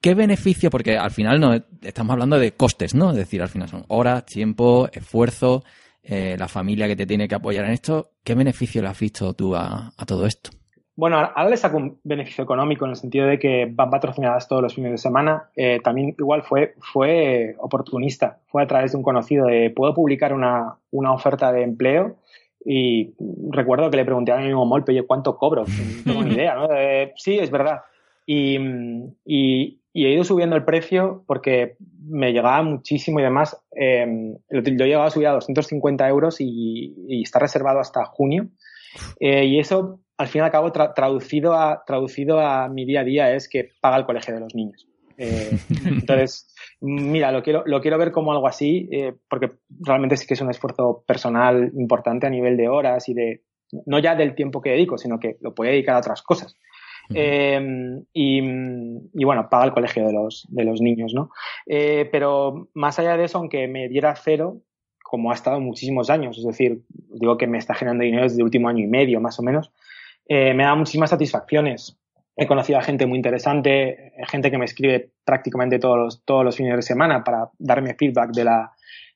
¿Qué beneficio? Porque al final no estamos hablando de costes, ¿no? Es decir, al final son horas, tiempo, esfuerzo, eh, la familia que te tiene que apoyar en esto. ¿Qué beneficio le has visto tú a, a todo esto? Bueno, ahora le saco un beneficio económico en el sentido de que van patrocinadas todos los fines de semana. Eh, también igual fue, fue oportunista. Fue a través de un conocido de, ¿puedo publicar una, una oferta de empleo? Y recuerdo que le pregunté a mi amigo Molpe, oye, ¿cuánto cobro? No tengo ni idea, ¿no? Eh, sí, es verdad. Y, y, y he ido subiendo el precio porque me llegaba muchísimo y demás. Eh, lo, lo he llegado a subir a 250 euros y, y está reservado hasta junio. Eh, y eso, al fin y al cabo, tra- traducido, a, traducido a mi día a día es que paga el colegio de los niños. Eh, entonces, mira, lo quiero, lo quiero ver como algo así, eh, porque realmente sí que es un esfuerzo personal importante a nivel de horas y de, no ya del tiempo que dedico, sino que lo puedo dedicar a otras cosas. Eh, y, y, bueno, paga el colegio de los, de los niños, ¿no? Eh, pero más allá de eso, aunque me diera cero, como ha estado muchísimos años, es decir, digo que me está generando dinero desde el último año y medio, más o menos, me da muchísimas satisfacciones. He conocido a gente muy interesante, gente que me escribe prácticamente todos los, todos los fines de semana para darme feedback de la,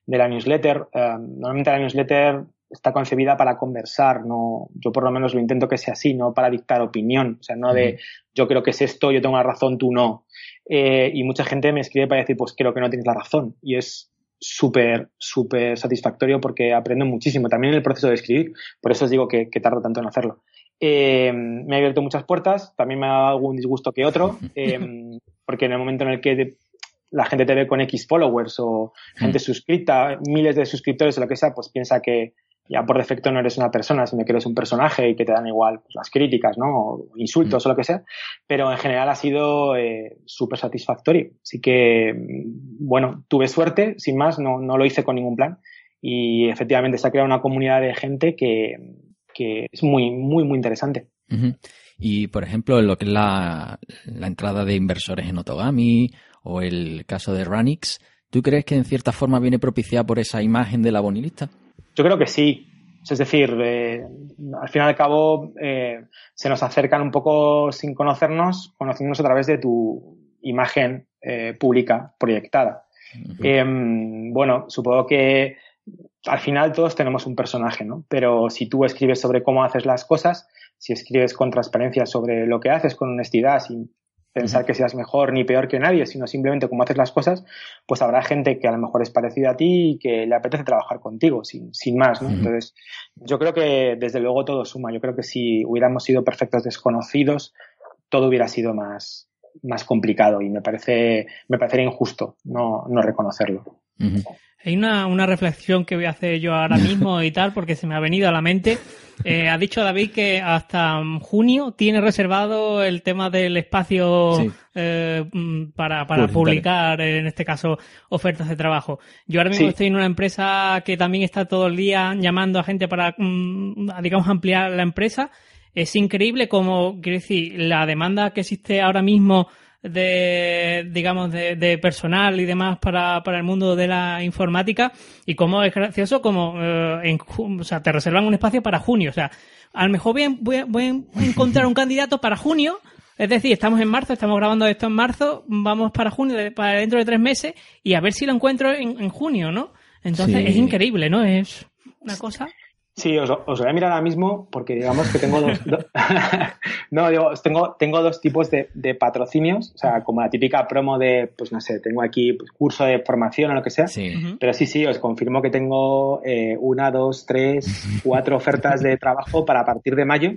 de la newsletter. Uh, normalmente la newsletter está concebida para conversar, no, yo por lo menos lo intento que sea así, no para dictar opinión, o sea, no de yo creo que es esto, yo tengo la razón, tú no. Eh, y mucha gente me escribe para decir, pues creo que no tienes la razón. Y es súper, súper satisfactorio porque aprendo muchísimo, también en el proceso de escribir, por eso os digo que, tardo tanto en hacerlo. Eh, me ha abierto muchas puertas, también me ha dado algún disgusto que otro, eh, porque en el momento en el que la gente te ve con X followers o gente suscrita, miles de suscriptores o lo que sea, pues piensa que ya por defecto no eres una persona, sino que eres un personaje y que te dan igual pues, las críticas, ¿no? O insultos o lo que sea. Pero en general ha sido eh, súper satisfactorio. Así que, mm, bueno, tuve suerte, sin más, no, no lo hice con ningún plan. Y efectivamente se ha creado una comunidad de gente que, que es muy, muy, muy interesante. Y, por ejemplo, en lo que es la, la entrada de inversores en Otogami o el caso de Ranix, ¿tú crees que en cierta forma viene propiciada por esa imagen de la bonilista? Yo creo que sí. Es decir, eh, al fin y al cabo eh, se nos acercan un poco sin conocernos, conociéndonos a través de tu imagen eh, pública proyectada. Em, bueno, supongo que al final todos tenemos un personaje, ¿no? Pero si tú escribes sobre cómo haces las cosas, si escribes con transparencia sobre lo que haces, con honestidad, sin pensar que seas mejor ni peor que nadie, sino simplemente cómo haces las cosas, pues habrá gente que a lo mejor es parecida a ti y que le apetece trabajar contigo, sin, sin más, ¿no? Entonces, yo creo que desde luego todo suma. Yo creo que si hubiéramos sido perfectos desconocidos, todo hubiera sido más, más complicado y me parece, me parecería injusto no, no reconocerlo. Hay una, una, reflexión que voy a hacer yo ahora mismo y tal, porque se me ha venido a la mente. Eh, ha dicho David que hasta junio tiene reservado el tema del espacio eh, mm, para, para publicar, en este caso, ofertas de trabajo. Yo ahora mismo estoy en una empresa que también está todo el día llamando a gente para, mm, digamos, ampliar la empresa. Es increíble como, quiero decir, la demanda que existe ahora mismo de, digamos, de, personal y demás para, para el mundo de la informática y cómo es gracioso como, eh, en, o sea, te reservan un espacio para junio, o sea, a lo mejor voy a, voy a, encontrar un candidato para junio, es decir, estamos en marzo, estamos grabando esto en marzo, vamos para junio, para dentro de tres meses y a ver si lo encuentro en, junio, ¿no? Entonces es increíble, ¿no? Es una cosa. Sí, os, voy a mirar ahora mismo porque digamos que tengo dos, no, digo, tengo, tengo dos tipos de, de, patrocinios, o sea, como la típica promo de, pues no sé, tengo aquí pues, curso de formación o lo que sea, sí. pero sí, sí, os confirmo que tengo eh, una, dos, tres, cuatro ofertas de trabajo para partir de mayo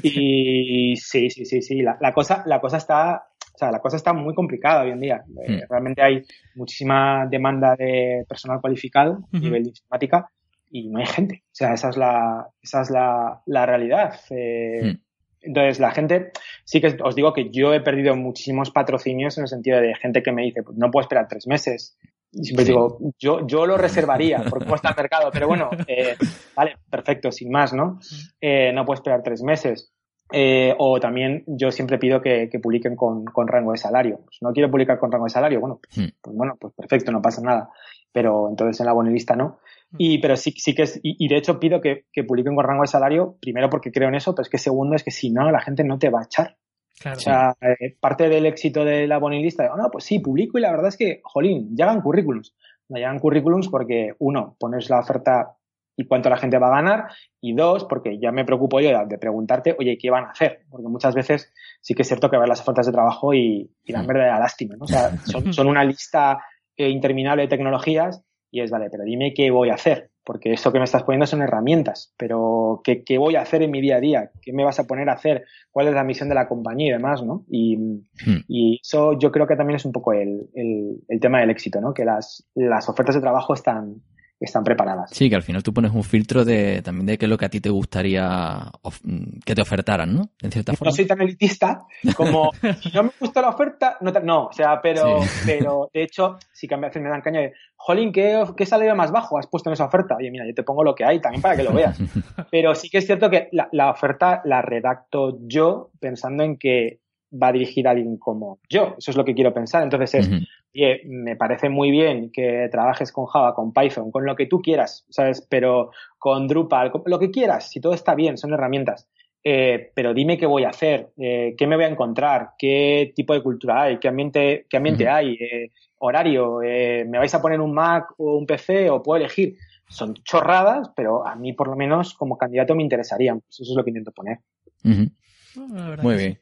y sí, sí, sí, sí, la, la cosa, la cosa está, o sea, la cosa está muy complicada hoy en día. Eh, hmm. realmente hay muchísima demanda de personal cualificado a nivel de informática y no hay gente. O sea, esa es la, esa es la, la realidad. Eh, hmm. Entonces, la gente, sí que os digo que yo he perdido muchísimos patrocinios en el sentido de gente que me dice, pues no puedo esperar tres meses. Y siempre digo, yo, yo lo reservaría por cómo está el mercado, pero bueno, eh, vale, perfecto, sin más, ¿no? Eh, no puedo esperar tres meses. Eh, o también yo siempre pido que, que publiquen con, con, rango de salario. Pues no quiero publicar con rango de salario, bueno, pues, hmm. pues, bueno, pues perfecto, no pasa nada. Pero entonces en la bonelista no. Y, pero sí, sí que es, y, de hecho pido que, que, publiquen con rango de salario, primero porque creo en eso, pero es que segundo es que si no, la gente no te va a echar. o sea, eh, parte del éxito de la bonilista, oh, no, pues sí, publico y la verdad es que, jolín, llegan currículums. No llegan currículums porque, uno, pones la oferta y cuánto la gente va a ganar, y dos, porque ya me preocupo yo de, preguntarte, oye, ¿qué van a hacer? Porque muchas veces sí que es cierto que ver las ofertas de trabajo y, y dan verdadera lástima, ¿no? O sea, son, son una lista eh, interminable de tecnologías y es, vale, pero dime qué voy a hacer, porque eso que me estás poniendo son herramientas, pero ¿qué, ¿qué, voy a hacer en mi día a día? ¿Qué me vas a poner a hacer? ¿Cuál es la misión de la compañía y demás, no? Y, hmm. y eso yo creo que también es un poco el, el, el, tema del éxito, ¿no? Que las, las ofertas de trabajo están, están preparadas. Sí, que al final tú pones un filtro de también de qué es lo que a ti te gustaría que te ofertaran, ¿no? En cierta forma. No soy tan elitista como si no me gusta la oferta, no, no o sea, pero, pero de hecho a veces me dan caña de, jolín, ¿qué, ¿qué salario más bajo has puesto en esa oferta? Oye, mira, yo te pongo lo que hay también para que lo veas. pero sí que es cierto que la, la oferta la redacto yo pensando en que va a dirigir a alguien como yo. Eso es lo que quiero pensar. Entonces es, oye, me parece muy bien que trabajes con Java, con Python, con lo que tú quieras, ¿sabes? Pero con Drupal, con lo que quieras, si todo está bien, son herramientas. Eh, pero dime qué voy a hacer, eh, qué me voy a encontrar, qué tipo de cultura hay, qué ambiente, qué ambiente hay, eh, horario, me vais a poner un Mac o un PC o puedo elegir. son chorradas, pero a mí por lo menos como candidato me interesarían. Pues eso es lo que intento poner. Muy bien. Sí,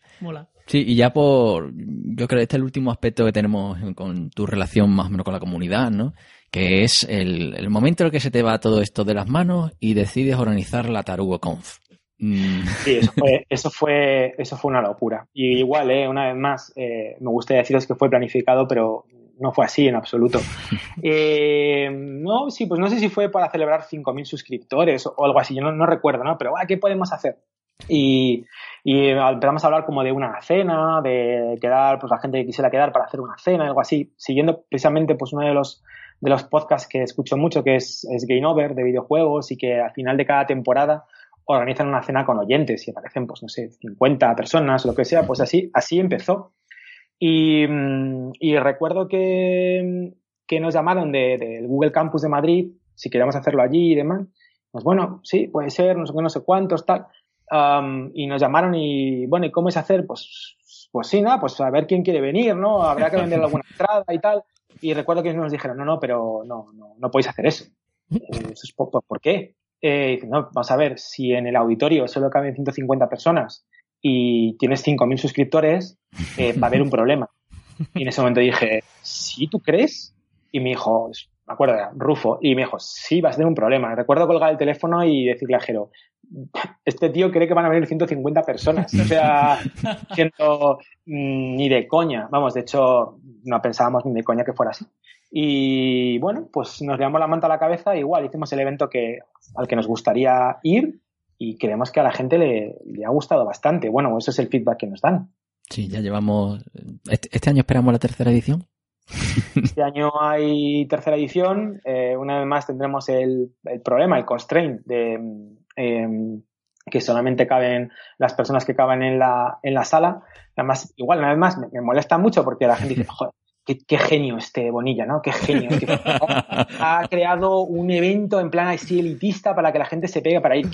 y ya por, yo creo que este es el último aspecto que tenemos con tu relación más o menos con la comunidad, ¿no? Que es el, momento en el que se te va todo esto de las manos y decides organizar la Tarugo Conf. Mm. Sí, eso fue, eso fue, eso fue una locura. Y igual, eh, una vez más, eh, me gustaría deciros que fue planificado, pero no fue así en absoluto. Eh, no, sí, pues no sé si fue para celebrar 5.000 suscriptores o, algo así, yo no, recuerdo, ¿no? Pero, ¿qué podemos hacer? Y, empezamos a hablar como de una cena, de quedar, pues la gente que quisiera quedar para hacer una cena, algo así, siguiendo precisamente pues uno de los, de los podcasts que escucho mucho, que es, es Game Over, de videojuegos, y que al final de cada temporada organizan una cena con oyentes y aparecen, pues no sé, 50 personas lo que sea, pues así, así empezó. Y, mm, y recuerdo que, que, nos llamaron del de, Google Campus de Madrid, si queríamos hacerlo allí y demás. Pues bueno, sí, puede ser, no sé, no sé cuántos, tal. Y nos llamaron y, bueno, ¿y cómo es hacer? Pues, pues sí, nada, pues a ver quién quiere venir, ¿no? Habrá que vender alguna entrada y tal. Y recuerdo que nos dijeron, no, no, pero no, no, no podéis hacer eso. ¿Por, ¿Por qué? Eh, no, vamos a ver, si en el auditorio solo caben 150 personas y tienes 5.000 suscriptores, eh, va a haber un problema. Y en ese momento dije, ¿sí tú crees? Y me dijo, me acuerdo, era Rufo, y me dijo, sí, va a ser un problema. Recuerdo colgar el teléfono y decirle a Jero, este tío cree que van a venir 150 personas. O sea, siento mm, ni de coña. Vamos, de hecho, no pensábamos ni de coña que fuera así. Y bueno, pues nos llevamos la manta a la cabeza, igual hicimos el evento que, al que nos gustaría ir y creemos que a la gente le, ha gustado bastante. Bueno, eso es el feedback que nos dan. Sí, ya llevamos. ¿Este, este año esperamos la tercera edición? Este año hay tercera edición. Eh, una vez más tendremos el, problema, el constraint de em, que solamente caben las personas que caben en la, en la sala. Además, igual, una vez más, me, molesta mucho porque la gente dice, joder, Qué, genio este Bonilla, ¿no? Qué genio. ha creado un evento en plan así elitista para que la gente se pegue para ir.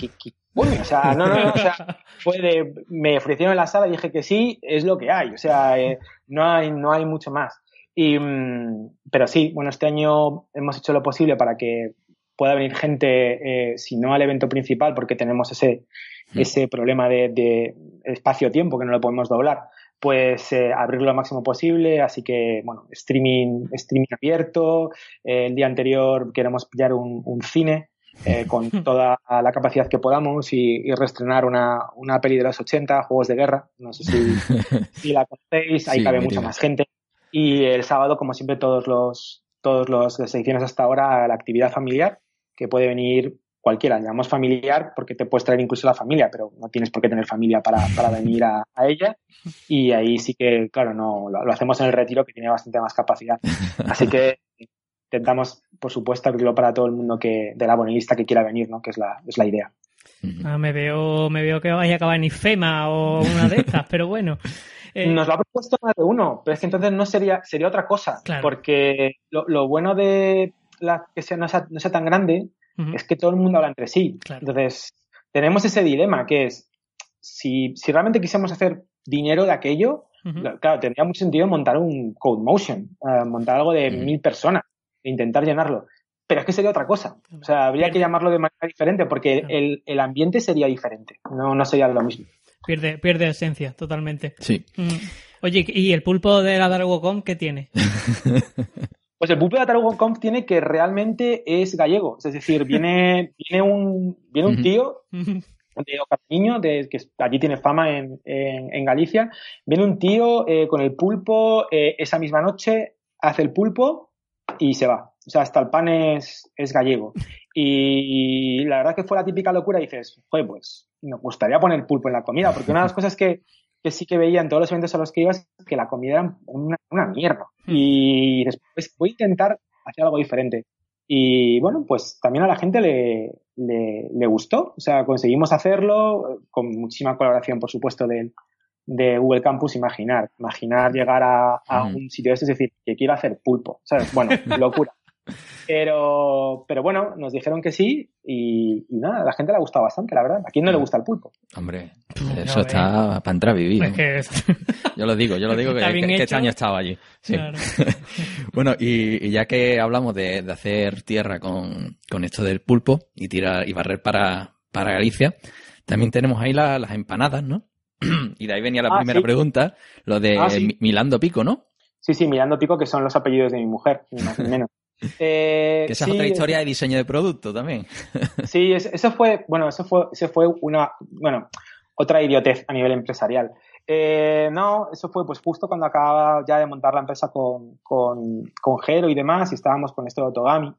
bueno, o sea, no, no, no, o sea, fue de, me ofrecieron en la sala, dije que sí, es lo que hay, o sea, eh, no hay, no hay mucho más. Y, mm, pero sí, bueno, este año hemos hecho lo posible para que pueda venir gente, eh, si no al evento principal, porque tenemos ese, mm. ese problema de, de espacio-tiempo que no lo podemos doblar, pues eh, abrirlo lo máximo posible, así que, bueno, streaming, streaming abierto, eh, el día anterior queremos pillar un, cine eh, con toda la capacidad que podamos y, y reestrenar una, una, peli de los 80, Juegos de Guerra, no sé si, si la conocéis, ahí cabe mucha más gente. Y el sábado, como siempre, todos los, todos los, las hasta ahora, la actividad familiar, que puede venir cualquiera, llamamos familiar porque te puedes traer incluso la familia, pero no tienes por qué tener familia para, para venir a, ella. Y ahí sí que, claro, no lo, hacemos en el retiro que tiene bastante más capacidad. Así que intentamos, por supuesto, abrirlo para todo el mundo que de la bonilista que quiera venir, ¿no? Que es la, es la idea. Ah, me veo, me veo que vaya a acabar en IFEMA o una de estas, pero bueno. Eh, Nos lo ha propuesto más de uno, pero es que entonces no sería, sería otra cosa. Porque lo, lo bueno de la que sea, no, sea, no sea tan grande es que todo el mundo habla entre sí. Entonces, tenemos ese dilema que es, si, si realmente quisiéramos hacer dinero de aquello, claro, tendría mucho sentido montar un code motion, eh, montar algo de mil personas e intentar llenarlo. Pero es que sería otra cosa. O sea, habría que llamarlo de manera diferente porque el, el, ambiente sería diferente. No, no sería lo mismo. Pierde, pierde esencia, totalmente. Sí. Oye, ¿y el pulpo de la DargoCon qué tiene? Pues el pulpo de Atarugo Conf tiene que realmente es gallego. Es decir, viene, viene un, viene un tío de Ocariño, de, que allí tiene fama en, en, Galicia. Viene un tío eh, con el pulpo eh, esa misma noche, hace el pulpo y se va. O sea, hasta el pan es, es gallego. Y la verdad que fue la típica locura. Y dices, joder, pues me gustaría poner pulpo en la comida, porque una de las cosas que, que sí que veía en todos los eventos a los que ibas que la comida era una, una mierda. Hmm. Y después voy a intentar hacer algo diferente. Y bueno, pues también a la gente le, le, gustó. O sea, conseguimos hacerlo con muchísima colaboración, por supuesto, de, de Google Campus. Imaginar, imaginar llegar a, a hmm. un sitio este, es decir, que quiero hacer pulpo. ¿Sabes? Bueno, locura. Pero, pero bueno, nos dijeron que sí y, y nada, a la gente le ha gustado bastante, la verdad. ¿A quién no le gusta el pulpo? Hombre, No, eso eh. está para entrar a vivir. Es ¿no? que es- Yo lo digo, yo lo digo que, que- este año estaba allí. Sí. Claro. bueno, y, y ya que hablamos de, de hacer tierra con, con esto del pulpo y tirar y barrer para, para Galicia, también tenemos ahí la- las empanadas, ¿no? y de ahí venía la Ah, primera sí. pregunta, lo de Ah, sí. Milando Pico, ¿no? Sí, sí, Mirando Pico, que son los apellidos de mi mujer, ni más ni menos. Eh, Que esa sí, es otra historia de diseño de producto también. Sí, es- eso fue, bueno, eso fue, eso fue una, bueno, otra idiotez a nivel empresarial. Eh, no, eso fue pues justo cuando acababa ya de montar la empresa con, con, con Jero y demás y estábamos con esto de Otogami.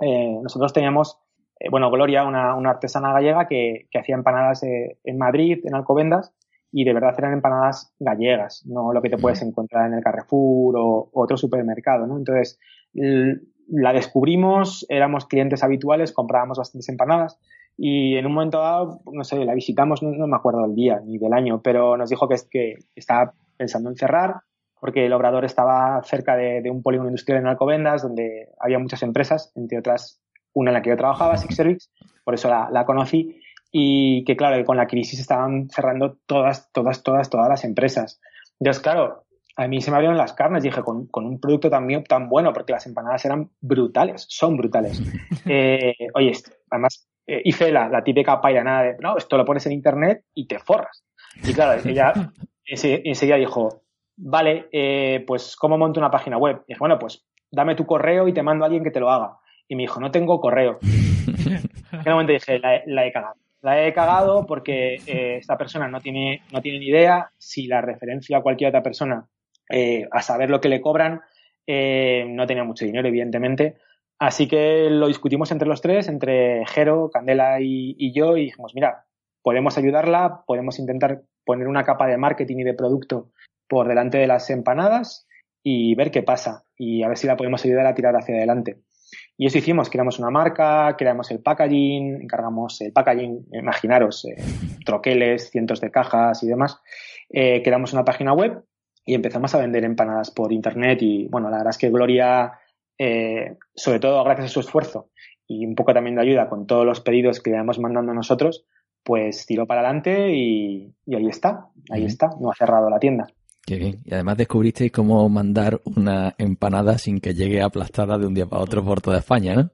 Eh, nosotros teníamos, eh, bueno, Gloria, una, una artesana gallega que, que hacía empanadas en Madrid, en Alcobendas, y de verdad eran empanadas gallegas, no lo que te puedes encontrar en el Carrefour o, o otro supermercado, ¿no? Entonces, la descubrimos, éramos clientes habituales, comprábamos bastantes empanadas y en un momento dado, no sé, la visitamos, no, no me acuerdo del día ni del año, pero nos dijo que, que estaba pensando en cerrar porque el obrador estaba cerca de, un polígono industrial en Alcobendas donde había muchas empresas, entre otras una en la que yo trabajaba, Six Service, por eso la, la conocí y que claro, con la crisis estaban cerrando todas, todas, todas, todas las empresas. Entonces, claro, a mí se me abrieron las carnes, dije, con, con un producto también tan bueno, porque las empanadas eran brutales, son brutales. Eh, oye, además, eh, hice la, la típica pairanada de, no, esto lo pones en internet y te forras. Y claro, ella ense- enseguida dijo, vale, eh, pues, ¿cómo monto una página web? Y dije, bueno, pues, dame tu correo y te mando a alguien que te lo haga. Y me dijo, no tengo correo. En momento dije, la, he- la he cagado. La he cagado porque eh, esta persona no tiene, no tiene ni idea si la referencia a cualquier otra persona eh, a saber lo que le cobran. eh, no tenía mucho dinero, evidentemente. Así que lo discutimos entre los tres, entre Jero, Candela y, y yo, y dijimos, mira, podemos ayudarla, podemos intentar poner una capa de marketing y de producto por delante de las empanadas y ver qué pasa y a ver si la podemos ayudar a tirar hacia adelante. Y eso hicimos, creamos una marca, creamos el packaging, encargamos el packaging, imaginaros, eh, troqueles, cientos de cajas y demás. Creamos una página web y empezamos a vender empanadas por internet y bueno, la verdad es que Gloria, eh, sobre todo gracias a su esfuerzo y un poco también de ayuda con todos los pedidos que le íbamos mandando nosotros, pues tiró para adelante y, y ahí está, ahí está, no ha cerrado la tienda. Qué bien. Y además descubristeis cómo mandar una empanada sin que llegue aplastada de un día para otro por toda España, ¿no?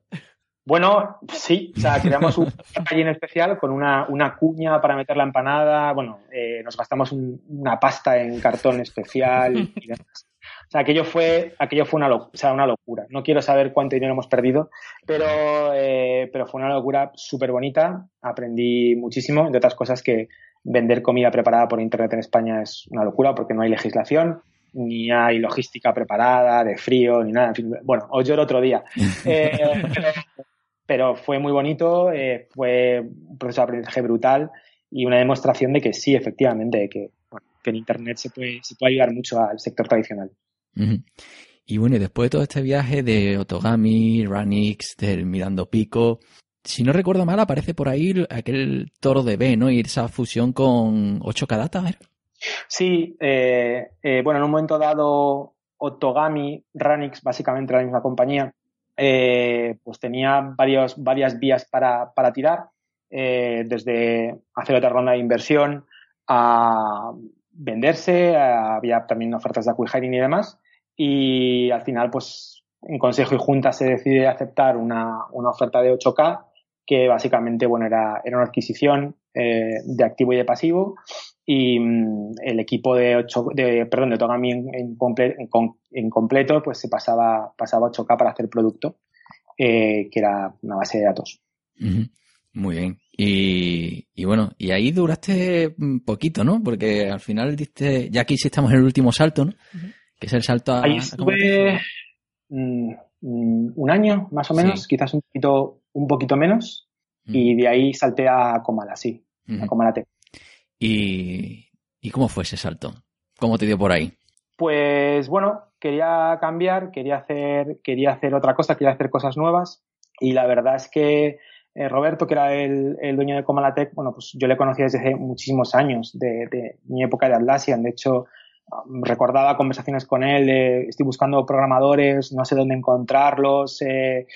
Bueno, sí, o sea, creamos un packaging especial con una, una cuña para meter la empanada, bueno, eh, nos gastamos un- una pasta en cartón especial y demás. O sea, aquello fue, aquello fue una, o sea, una locura. No quiero saber cuánto dinero hemos perdido, pero, eh, pero fue una locura súper bonita. Aprendí muchísimo, entre otras cosas que vender comida preparada por internet en España es una locura porque no hay legislación, ni hay logística preparada, de frío, ni nada. En fin, bueno, os lloro otro día. Eh, pero, fue muy bonito, eh, fue un proceso de aprendizaje brutal y una demostración de que sí, efectivamente, que, bueno, que en Internet se puede, se puede ayudar mucho al sector tradicional. Y bueno, y después de todo este viaje de Otogami, Ranix, del Mirando Pico, si no recuerdo mal, aparece por ahí aquel toro de B, ¿no? Y esa fusión con 8K Data, ¿era? Sí, eh, eh, bueno, en un momento dado, Otogami, Ranix, básicamente la misma compañía, eh, pues tenía varios, varias vías para, para tirar, eh, desde hacer otra ronda de inversión a venderse, a- había también ofertas de acquihiring y demás, y al final, pues en consejo y junta se decide aceptar una, una oferta de 8K, que básicamente, bueno, era, era una adquisición eh, de activo y de pasivo, y mm, el equipo de 8, de, perdón, de Togami en, en, comple- en con- en completo, pues se pasaba, pasaba a 8K para hacer producto, eh, que era una base de datos. Muy bien. Y, y bueno, y ahí duraste un poquito, ¿no? Porque al final diste, ya aquí sí estamos en el último salto, ¿no? Que es el salto a... Ahí estuve mm, mm, un año, más o menos, Sí. quizás un poquito, un poquito menos, y de ahí salté a Comala, sí, a. Comala T. y, ¿Y cómo fue ese salto? ¿Cómo te dio por ahí? Pues bueno, quería cambiar, quería hacer, quería hacer otra cosa, quería hacer cosas nuevas y la verdad es que eh, Roberto, que era el, dueño de Comalatec, bueno, pues yo le conocía desde hace muchísimos años, de, mi época de Atlassian. De hecho, recordaba conversaciones con él estoy buscando programadores, no sé dónde encontrarlos, eh,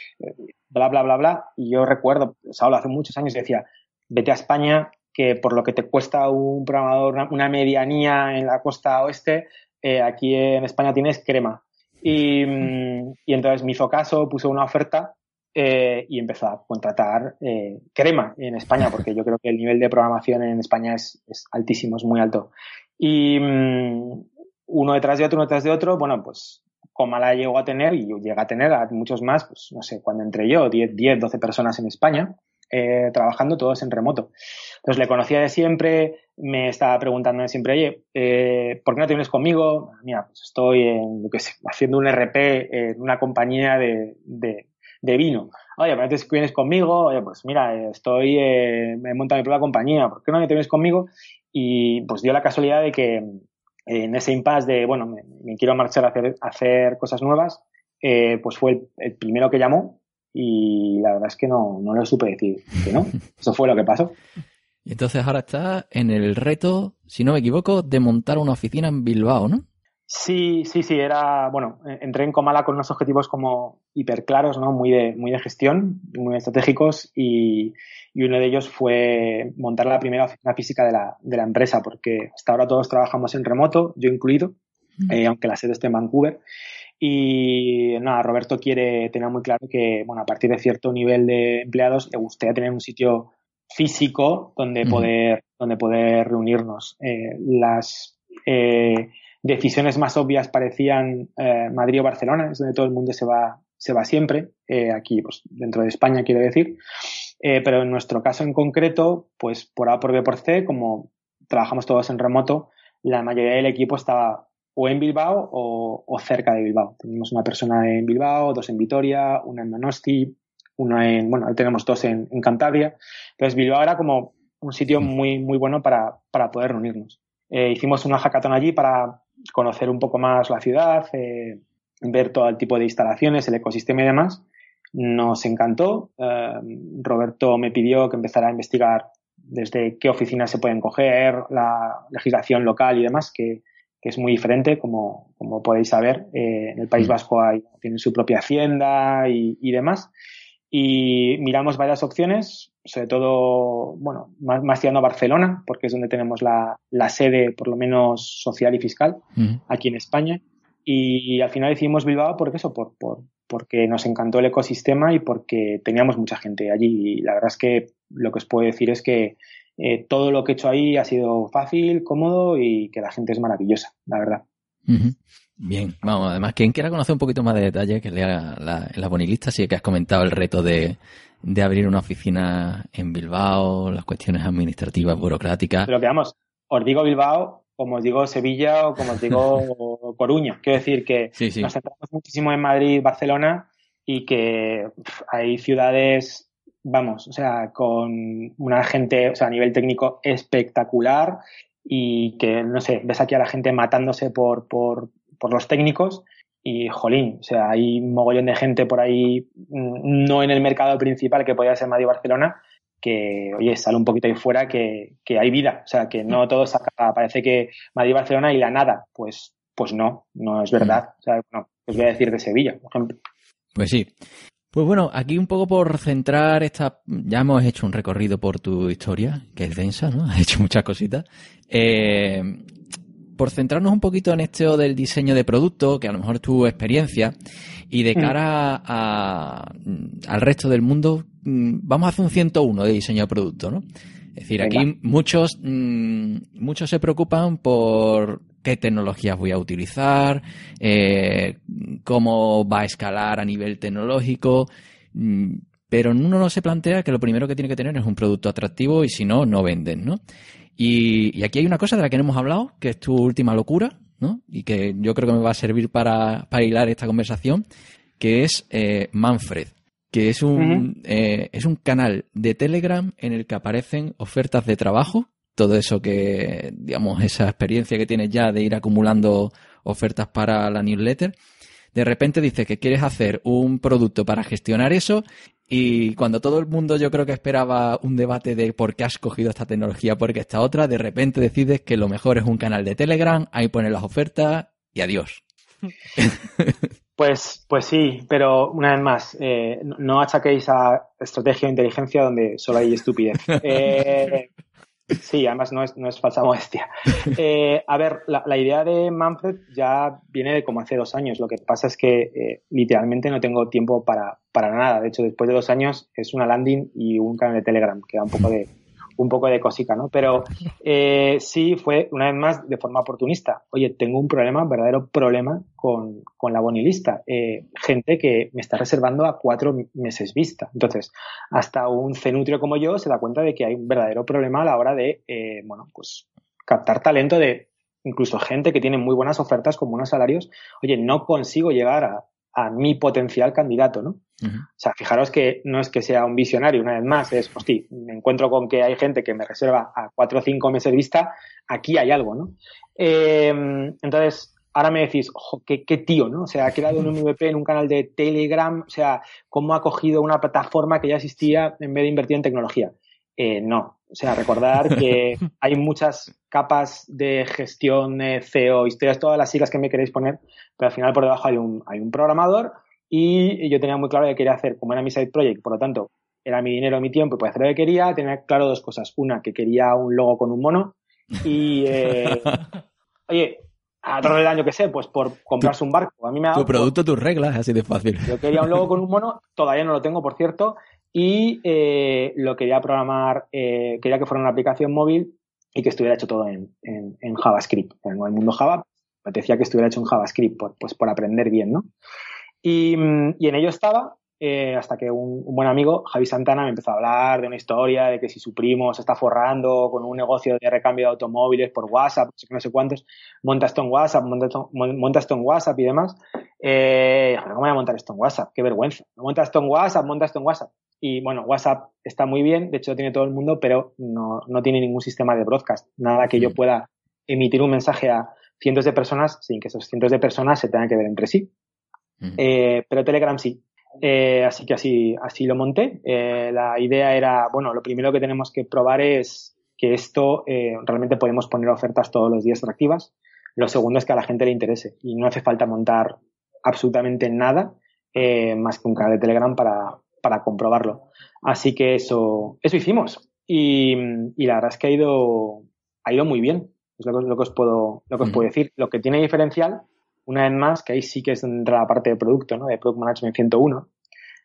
bla, bla, bla, bla. Y yo recuerdo, o sea, hace muchos años decía, vete a España, que por lo que te cuesta un programador, una, medianía en la costa oeste, eh, aquí en España tienes crema. Y, entonces me hizo caso, puso una oferta eh, y empezó a contratar eh, crema en España, porque yo creo que el nivel de programación en España es, es altísimo, es muy alto. Y mm, uno detrás de otro, uno detrás de otro, bueno, pues Comala llegó a tener, y llega a tener a muchos más, pues no sé, cuando entré yo, 10, 10 12 personas en España, eh, trabajando todos en remoto. Entonces le conocía de siempre, me estaba preguntando siempre, oye, eh, ¿por qué no te vienes conmigo? Mira, pues estoy en, lo que sé, haciendo un RP en una compañía de, de, de vino. Oye, ¿por qué no te vienes conmigo? Oye, pues mira, estoy, eh, me he montado mi propia compañía, ¿por qué no te vienes conmigo? Y pues dio la casualidad de que en ese impasse de, bueno, me, quiero marchar a hacer, hacer cosas nuevas, eh, pues fue el, primero que llamó y la verdad es que no, no lo supe decir que no. Eso fue lo que pasó. Y entonces ahora está en el reto, si no me equivoco, de montar una oficina en Bilbao, ¿no? Sí, sí, sí, era, bueno, entré en Comala con unos objetivos como hiper claros, ¿no? Muy de, muy de gestión, muy estratégicos y, y uno de ellos fue montar la primera oficina física de la, de la empresa, porque hasta ahora todos trabajamos en remoto, yo incluido, eh, aunque la sede esté en Vancouver. Y nada, Roberto quiere tener muy claro que, bueno, a partir de cierto nivel de empleados, le gustaría tener un sitio físico donde poder, donde poder reunirnos. Eh, las eh, decisiones más obvias parecían eh, Madrid o Barcelona, es donde todo el mundo se va, se va siempre, aquí, pues, dentro de España, quiero decir. Pero en nuestro caso en concreto, pues por A, por B, por C, como trabajamos todos en remoto, la mayoría del equipo estaba o en Bilbao o, cerca de Bilbao. Tenemos una persona en Bilbao, dos en Vitoria, una en Donosti, una en, bueno, tenemos dos en, Cantabria. Entonces Bilbao era como un sitio muy, muy bueno para, para poder reunirnos. Eh, hicimos una hackathon allí para conocer un poco más la ciudad, eh, ver todo el tipo de instalaciones, el ecosistema y demás. Nos encantó. Eh, Roberto me pidió que empezara a investigar desde qué oficinas se pueden coger, la legislación local y demás, que, es muy diferente, como, como podéis saber. Eh, en el País mm. Vasco hay, tienen su propia hacienda y, demás. Y miramos varias opciones, sobre todo, bueno, más, más tirando a Barcelona, porque es donde tenemos la, la sede, por lo menos social y fiscal, aquí en España. Y al final decidimos Bilbao porque eso, por, por, porque nos encantó el ecosistema y porque teníamos mucha gente allí. Y la verdad es que lo que os puedo decir es que eh, todo lo que he hecho ahí ha sido fácil, cómodo y que la gente es maravillosa, la verdad. Bien, vamos, además, quien quiera conocer un poquito más de detalle, que lea la, la bonilista, sí que has comentado el reto de, de abrir una oficina en Bilbao, las cuestiones administrativas, burocráticas. Pero que vamos, os digo Bilbao como os digo Sevilla o como os digo Coruña. Quiero decir que nos centramos muchísimo en Madrid, Barcelona y que hay ciudades, vamos, o sea, con una gente, o sea, a nivel técnico espectacular y que, no sé, ves aquí a la gente matándose por, por, por los técnicos y, jolín, o sea, hay un mogollón de gente por ahí, mm, no en el mercado principal que podría ser Madrid Barcelona, que, oye, sale un poquito ahí fuera que, que hay vida. O sea, que no todo saca, parece que Madrid-Barcelona y la nada. Pues, pues no, no es verdad. O sea, no, os voy a decir de Sevilla, por ejemplo. Pues sí. Pues bueno, aquí un poco por centrar esta, ya hemos hecho un recorrido por tu historia, que es densa, ¿no? Has hecho muchas cositas. Eh, por centrarnos un poquito en esto del diseño de producto, que a lo mejor es tu experiencia, y de mm. cara a, al resto del mundo, mm, vamos a hacer un 101 de diseño de producto, ¿no? Es decir, aquí muchos, mm, muchos se preocupan por qué tecnologías voy a utilizar, eh, cómo va a escalar a nivel tecnológico, pero uno no se plantea que lo primero que tiene que tener es un producto atractivo y si no, no venden, ¿no? Y, aquí hay una cosa de la que no hemos hablado, que es tu última locura, ¿no? Y que yo creo que me va a servir para, para hilar esta conversación, que es eh, Manfred, que es un, eh, es un canal de Telegram en el que aparecen ofertas de trabajo, todo eso que, digamos, esa experiencia que tienes ya de ir acumulando ofertas para la newsletter. De repente dices que quieres hacer un producto para gestionar eso y cuando todo el mundo yo creo que esperaba un debate de por qué has cogido esta tecnología, por qué esta otra, de repente decides que lo mejor es un canal de Telegram, ahí pones las ofertas y adiós. Pues, pues sí, pero una vez más, eh, no achaquéis a estrategia o inteligencia donde solo hay estupidez. Eh, sí, además no es, no es falsa modestia. Eh, a ver, la, idea de Manfred ya viene de como hace dos años. Lo que pasa es que eh, literalmente no tengo tiempo para, para nada. De hecho, después de dos años es una landing y un canal de Telegram, que da un poco de, un poco de cosica, ¿no? Pero eh, sí fue, una vez más, de forma oportunista. Oye, tengo un problema, un verdadero problema con, con la bonilista. Eh, gente que me está reservando a cuatro meses vista. Entonces, hasta un cenutrio como yo se da cuenta de que hay un verdadero problema a la hora de, eh, bueno, pues captar talento de incluso gente que tiene muy buenas ofertas con buenos salarios. Oye, no consigo llegar a, a mi potencial candidato, ¿no? Uh -huh. O sea, fijaros que no es que sea un visionario, una vez más, es, hostia, me encuentro con que hay gente que me reserva a cuatro o cinco meses vista, aquí hay algo, ¿no? Eh, entonces, ahora me decís, ojo, qué, qué, tío, ¿no? O sea, ha creado un MVP en un canal de Telegram, o sea, cómo ha cogido una plataforma que ya existía en vez de invertir en tecnología. Eh, no, o sea, recordar que hay muchas capas de gestión, eh, CEO, historias, todas las siglas que me queréis poner, pero al final por debajo hay un, hay un programador y yo tenía muy claro que quería hacer, como era mi side project, por lo tanto, era mi dinero, mi tiempo y podía hacer lo que quería, tenía claro dos cosas. Una, que quería un logo con un mono y, eh, oye, a través del año que sé, pues por comprarse un barco. A mí me ha Tu producto, tus reglas, así de fácil. Yo quería un logo con un mono, todavía no lo tengo, por cierto, y eh, lo quería programar, eh, quería que fuera una aplicación móvil y que estuviera hecho todo en, en, en JavaScript. En el mundo Java, me decía que estuviera hecho en JavaScript, por, pues por aprender bien, ¿no? Y, y en ello estaba, eh, hasta que un, un, buen amigo, Javi Santana, me empezó a hablar de una historia de que si su primo se está forrando con un negocio de recambio de automóviles por WhatsApp, no sé, cuántos, monta esto en WhatsApp, monta esto en WhatsApp y demás. Eh, ¿Cómo voy a montar esto en WhatsApp? Qué vergüenza. Monta esto en WhatsApp, monta esto en WhatsApp. Y bueno, WhatsApp está muy bien, de hecho lo tiene todo el mundo, pero no, no tiene ningún sistema de broadcast. Nada que yo pueda emitir un mensaje a cientos de personas sin que esos cientos de personas se tengan que ver entre sí. Uh -huh. eh, pero Telegram sí. Eh, así que así, así lo monté. Eh, la idea era, bueno, lo primero que tenemos que probar es que esto realmente podemos poner ofertas todos los días atractivas. Lo segundo es que a la gente le interese y no hace falta montar absolutamente nada más que un canal de Telegram para, para comprobarlo. Así que eso, eso hicimos. Y, y, la verdad es que ha ido, ha ido muy bien. Es lo que, lo que os puedo, lo que os puedo decir. Lo que tiene diferencial una vez más, que ahí sí que es entra la parte de producto, ¿no? De Product Management 101,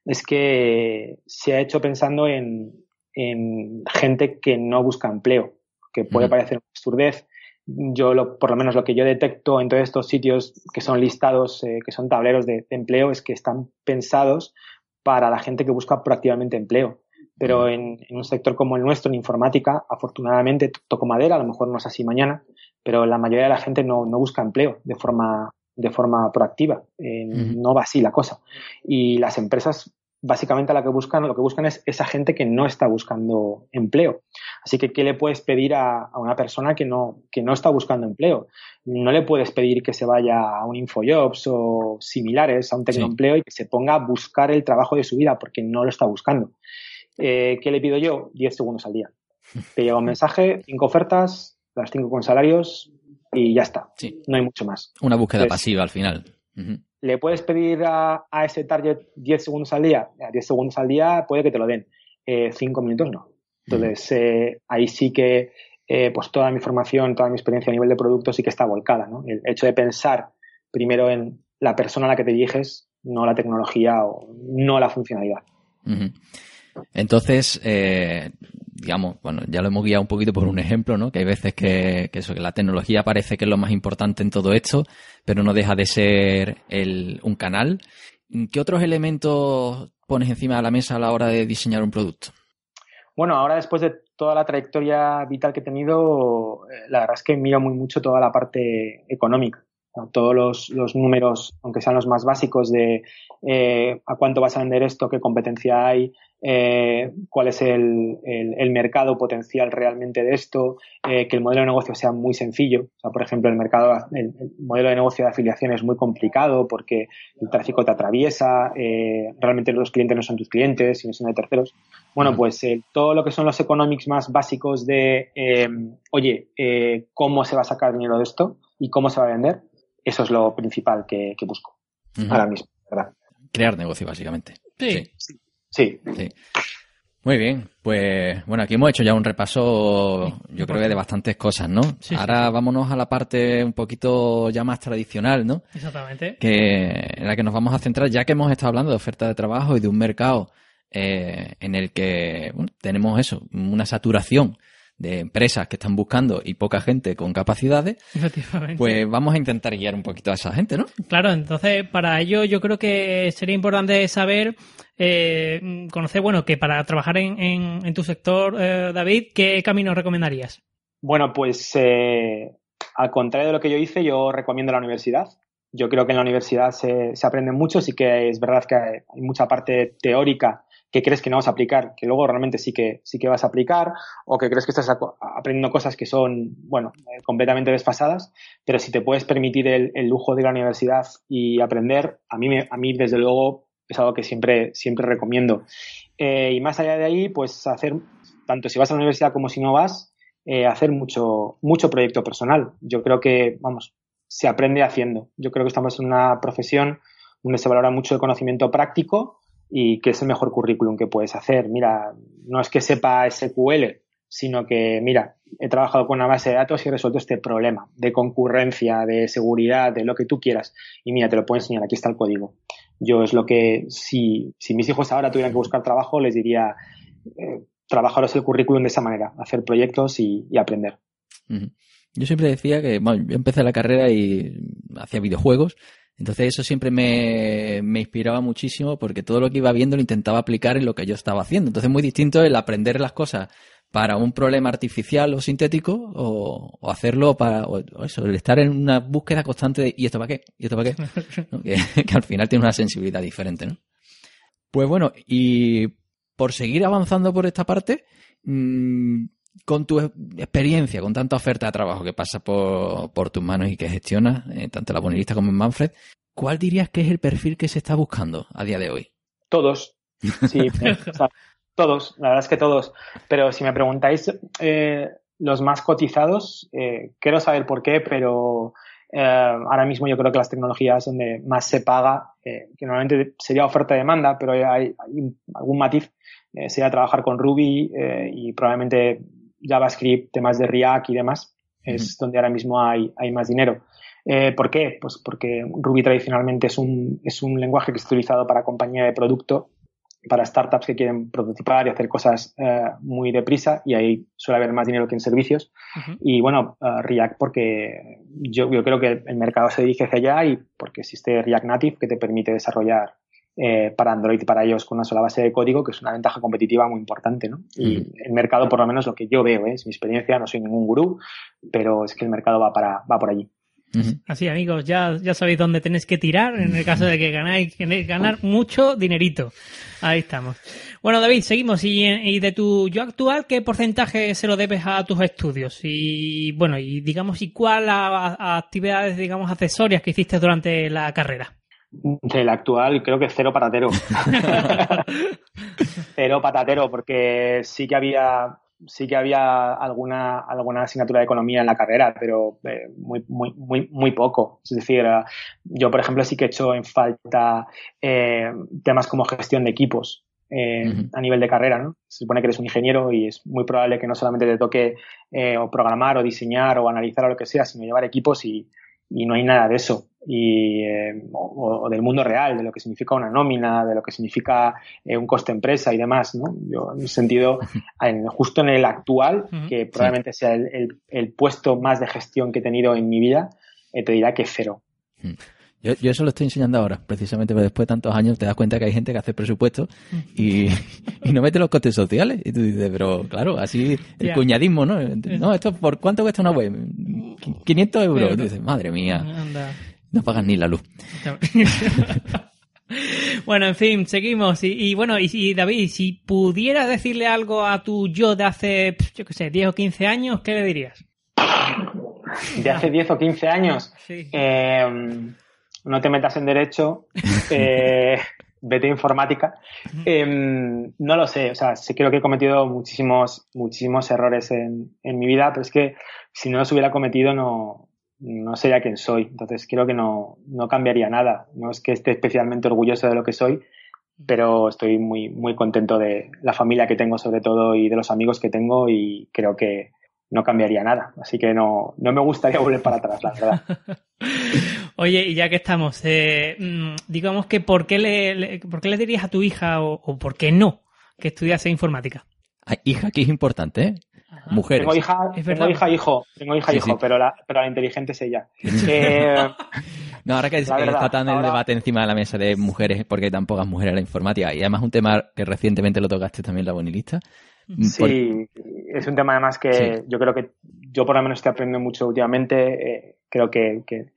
es que se ha hecho pensando en, en gente que no busca empleo, que puede parecer una absurdez. Yo, lo, por lo menos lo que yo detecto en todos estos sitios que son listados, eh, que son tableros de, de, empleo, es que están pensados para la gente que busca proactivamente empleo. Pero en, en, un sector como el nuestro, en informática, afortunadamente toco madera, a lo mejor no es así mañana, pero la mayoría de la gente no, no busca empleo de forma de forma proactiva. Eh. No va así la cosa. Y las empresas básicamente lo que buscan, lo que buscan es esa gente que no está buscando empleo. Así que, ¿qué le puedes pedir a, a, una persona que no, que no está buscando empleo? No le puedes pedir que se vaya a un Infojobs o similares, a un tecnoempleo sí. y que se ponga a buscar el trabajo de su vida porque no lo está buscando. Eh, ¿Qué le pido yo? 10 segundos al día. Te llega un mensaje, cinco ofertas, las cinco con salarios, y ya está. Sí. No hay mucho más. Una búsqueda Entonces, pasiva al final. Uh -huh. ¿Le puedes pedir a, a, ese target 10 segundos al día? 10 segundos al día puede que te lo den. 5 eh, minutos no. Entonces, eh, ahí sí que eh, pues toda mi formación, toda mi experiencia a nivel de producto sí que está volcada. ¿no? El hecho de pensar primero en la persona a la que te diriges, no la tecnología o no la funcionalidad. Entonces, eh, digamos, bueno, ya lo hemos guiado un poquito por un ejemplo, ¿no? Que hay veces que, eso, que la tecnología parece que es lo más importante en todo esto, pero no deja de ser el, un canal. ¿Qué otros elementos pones encima de la mesa a la hora de diseñar un producto? Bueno, ahora después de toda la trayectoria vital que he tenido, eh, la verdad es que miro muy mucho toda la parte económica. Todos los, los, números, aunque sean los más básicos de eh, a cuánto vas a vender esto, qué competencia hay, eh, cuál es el, el, mercado potencial realmente de esto, eh, que el modelo de negocio sea muy sencillo. O sea, por ejemplo, el mercado, el, modelo de negocio de afiliación es muy complicado porque el tráfico te atraviesa, realmente los clientes no son tus clientes, sino son de terceros. Bueno, pues todo lo que son los economics más básicos de, oye, cómo se va a sacar dinero de esto y cómo se va a vender, eso es lo principal que, busco ahora mismo, ¿verdad? Crear negocio, básicamente. sí. Sí. Muy bien, pues bueno, aquí hemos hecho ya un repaso, yo creo que de bastantes cosas, ¿no? Ahora vámonos a la parte un poquito ya más tradicional, ¿no? Exactamente. Que en la que nos vamos a centrar, ya que hemos estado hablando de oferta de trabajo y de un mercado eh, en el que tenemos eso, una saturación de empresas que están buscando y poca gente con capacidades, pues vamos a intentar guiar un poquito a esa gente, ¿no? Claro, entonces para ello yo creo que sería importante saber, eh, conocer, bueno, que para trabajar en, en, tu sector, eh, David, ¿qué camino recomendarías? Bueno, pues eh, al contrario de lo que yo hice, yo recomiendo la universidad. Yo creo que en la universidad se, se aprende mucho, sí que es verdad que hay mucha parte teórica que crees que no vas a aplicar, que luego realmente sí que, sí que vas a aplicar, o que crees que estás aprendiendo cosas que son, bueno, eh, completamente desfasadas, pero si te puedes permitir el, lujo de ir a la universidad y aprender, a mí, a mí desde luego es algo que siempre, siempre recomiendo. Eh, y más allá de ahí, pues hacer, tanto si vas a la universidad como si no vas, eh, hacer mucho, mucho proyecto personal. Yo creo que, vamos, se aprende haciendo. Yo creo que estamos en una profesión donde se valora mucho el conocimiento práctico y que es el mejor currículum que puedes hacer. Mira, no es que sepa SQL, sino que, mira, he trabajado con una base de datos y he resuelto este problema de concurrencia, de seguridad, de lo que tú quieras. Y mira, te lo puedo enseñar, aquí está el código. Yo es lo que, si, si mis hijos ahora tuvieran que buscar trabajo, les diría, eh, trabajaros el currículum de esa manera, hacer proyectos y, aprender. Yo siempre decía que, bueno, yo empecé la carrera y hacía videojuegos entonces eso siempre me, inspiraba muchísimo porque todo lo que iba viendo lo intentaba aplicar en lo que yo estaba haciendo. Entonces muy distinto el aprender las cosas para un problema artificial o sintético o, hacerlo para eso, el estar en una búsqueda constante de ¿y esto para qué? ¿y esto para qué? que, al final tiene una sensibilidad diferente, ¿no? Pues bueno, y por seguir avanzando por esta parte, mmm, con tu experiencia, con tanta oferta de trabajo que pasa por, tus manos y que gestionas, eh, tanto la bonilista como en Manfred, ¿cuál dirías que es el perfil que se está buscando a día de hoy? Todos. Sí, todos, la verdad es que todos. Pero si me preguntáis eh, los más cotizados, eh, quiero saber por qué, pero ahora mismo yo creo que las tecnologías donde más se paga, que normalmente sería oferta-demanda, pero hay, hay, algún matiz, sería trabajar con Ruby y probablemente JavaScript, temas de React y demás, es donde ahora mismo hay, hay más dinero. Eh, ¿Por qué? Pues porque Ruby tradicionalmente es un, es un lenguaje que es utilizado para compañía de producto, para startups que quieren prototipar y hacer cosas eh, muy deprisa y ahí suele haber más dinero que en servicios. Y bueno, uh, React porque yo, yo creo que el mercado se dirige hacia allá y porque existe React Native que te permite desarrollar eh, para Android y para ellos con una sola base de código, que es una ventaja competitiva muy importante, ¿no? Y el mercado, por lo menos lo que yo veo, ¿eh? es mi experiencia, no soy ningún gurú, pero es que el mercado va para, va por allí. Así, amigos, ya, ya sabéis dónde tenéis que tirar en el caso de que ganáis, queréis ganar mucho dinerito. Ahí estamos. Bueno, David, seguimos. Y, y, de tu yo actual, ¿qué porcentaje se lo debes a tus estudios? Y bueno, y digamos, ¿y cuál a actividades, digamos, accesorias que hiciste durante la carrera? Del actual, creo que cero patatero. cero patatero, porque sí que había sí que había alguna, alguna asignatura de economía en la carrera, pero eh, muy, muy, muy, muy poco. Es decir, eh, yo, por ejemplo, sí que he hecho en falta eh, temas como gestión de equipos a nivel de carrera, ¿no? Se supone que eres un ingeniero y es muy probable que no solamente te toque o programar o diseñar o analizar o lo que sea, sino llevar equipos y, y no hay nada de eso. Y, eh, o, del mundo real, de lo que significa una nómina, de lo que significa eh, un coste empresa y demás, ¿no? Yo, en sentido, en, justo en el actual, que probablemente sea el, el, puesto más de gestión que he tenido en mi vida, eh, te dirá que cero. Yo, yo, eso lo estoy enseñando ahora, precisamente porque después de tantos años te das cuenta que hay gente que hace presupuestos y, y no mete los costes sociales. Y tú dices, pero claro, así el cuñadismo, ¿no? No, esto por cuánto cuesta una web. 500 euros. Dices, madre mía, Anda. No pagas ni la luz. bueno, en fin, seguimos. Y, y bueno, y, y David, si pudieras decirle algo a tu yo de hace, yo qué sé, 10 o 15 años, ¿qué le dirías? De hace 10 o 15 años, Sí. eh, no te metas en derecho, eh, vete a informática. Eh, no lo sé, o sea, sí creo que he cometido muchísimos, muchísimos errores en, en mi vida, pero es que si no los hubiera cometido no, no sería quien soy. Entonces creo que no, no cambiaría nada. No es que esté especialmente orgulloso de lo que soy, pero estoy muy, muy contento de la familia que tengo sobre todo y de los amigos que tengo y creo que no cambiaría nada. Así que no, no me gustaría volver para atrás, la verdad. Oye, y ya que estamos, eh, mm, digamos que ¿por qué le, le- ¿por qué le dirías a tu hija o, o por qué no que estudiase informática? Ay, hija, que es importante, ¿eh? Mujeres. Tengo hija, tengo hija hijo, tengo hija Sí, hijo, sí. pero la, pero la inteligente es ella. Eh, No, ahora que verdad, está tan el debate encima de la mesa de mujeres, porque hay tan pocas mujeres en la informática, y además un tema que recientemente lo tocaste también la bonilista. Sí, es un tema además que Sí. yo creo que yo por lo menos estoy aprendiendo mucho últimamente. eh, creo que, que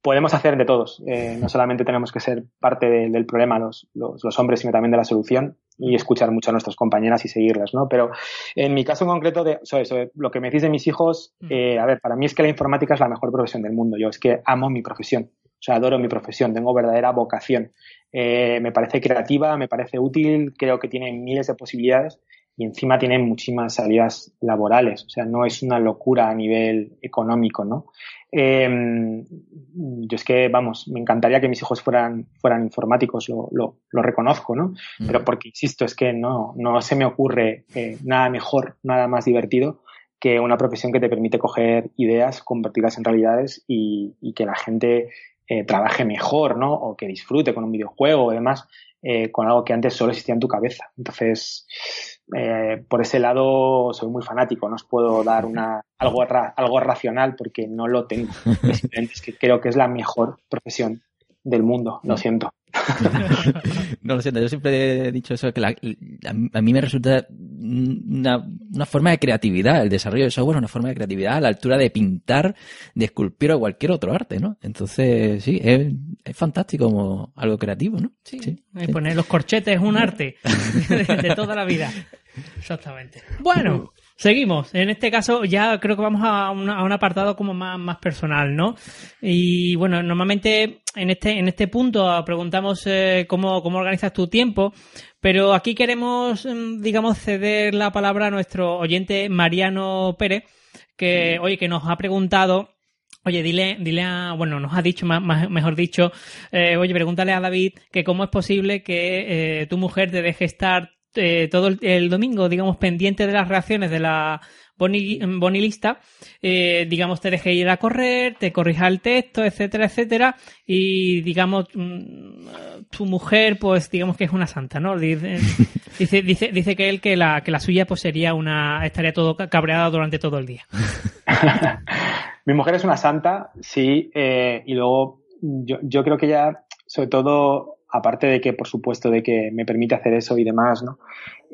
podemos hacer de todos. Eh, no solamente tenemos que ser parte de- del problema los, los, los hombres, sino también de la solución y escuchar mucho a nuestras compañeras y seguirlas, ¿no? Pero en mi caso en concreto, de, sobre, sobre lo que me decís de mis hijos, eh, a ver, para mí es que la informática es la mejor profesión del mundo. Yo es que amo mi profesión. O sea, adoro mi profesión, tengo verdadera vocación. Eh, me parece creativa, me parece útil, creo que tiene miles de posibilidades y encima tiene muchísimas salidas laborales. O sea, no es una locura a nivel económico, ¿no? Eh, yo es que, vamos, me encantaría que mis hijos fueran, fueran informáticos, lo, lo, lo reconozco, ¿no? Pero porque, insisto, es que no, no se me ocurre eh, nada mejor, nada más divertido que una profesión que te permite coger ideas, convertirlas en realidades y, y que la gente eh, trabaje mejor, ¿no? O que disfrute con un videojuego o demás, eh, con algo que antes solo existía en tu cabeza. Entonces, eh, por ese lado soy muy fanático, no os puedo dar una, algo, ra- algo racional porque no lo tengo. Es que creo que es la mejor profesión del mundo, lo siento. No lo siento, yo siempre he dicho eso, que la- la- a mí me resulta una, una forma de creatividad, el desarrollo de software es una forma de creatividad a la altura de pintar, de esculpir o cualquier otro arte, ¿no? Entonces, sí, es, es fantástico como algo creativo, ¿no? Sí, sí. poner los corchetes es un arte de toda la vida. Exactamente. Bueno, seguimos. En este caso ya creo que vamos a, una- a un apartado como más, más personal, ¿no? Y bueno, normalmente en este, en este punto preguntamos eh, cómo, cómo organizas tu tiempo, pero aquí queremos, mm, digamos, ceder la palabra a nuestro oyente Mariano Pérez, que, oye, que nos ha preguntado Oye, dile, dile a, bueno, nos ha dicho, más, más- mejor dicho, eh, oye, pregúntale a David que cómo es posible que eh, tu mujer te deje estar eh, todo el, el domingo, digamos, pendiente de las reacciones de la boni, bonilista, eh, digamos, te deje ir a correr, te corrija el texto, etcétera, etcétera, y digamos, mm, tu mujer, pues, digamos que es una santa, ¿no? Dice, dice, dice, dice que él que la, que la suya, pues, sería una, estaría todo ca- cabreada durante todo el día. Mi mujer es una santa, sí, eh, y luego yo, yo creo que ella, sobre todo, aparte de que, por supuesto, de que me permite hacer eso y demás, ¿no?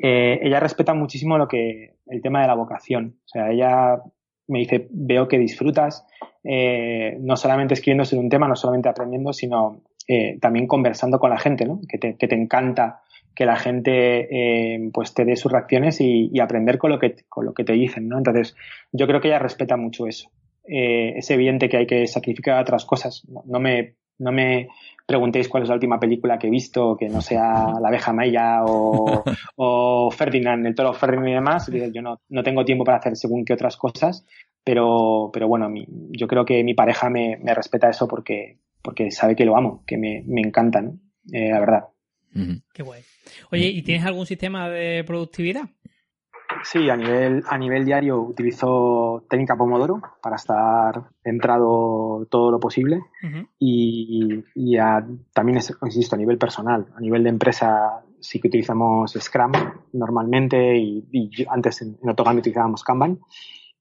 Eh, ella respeta muchísimo lo que, el tema de la vocación. O sea, ella me dice, veo que disfrutas, eh, no solamente escribiendo sobre un tema, no solamente aprendiendo, sino eh, también conversando con la gente, ¿no? Que te, encanta que la gente eh, pues te dé sus reacciones y, aprender con lo que con lo que te dicen, ¿no? Entonces, yo creo que ella respeta mucho eso. Es evidente que hay que sacrificar otras cosas. No me no me preguntéis cuál es la última película que he visto, que no sea La abeja maya o, o Ferdinand, el toro Ferdinand y demás. Yo no, no tengo tiempo para hacer según qué otras cosas, pero, pero bueno, mi, yo creo que mi pareja me, me respeta eso porque, porque sabe que lo amo, que me, me encanta, ¿no? Eh, la verdad. Qué guay. Oye, ¿y tienes algún sistema de productividad? Sí, a nivel, a nivel diario utilizo técnica Pomodoro para estar centrado todo lo posible y, y a- también, es, insisto, a nivel personal, a nivel de empresa sí que utilizamos Scrum normalmente y, antes en, en utilizábamos Kanban,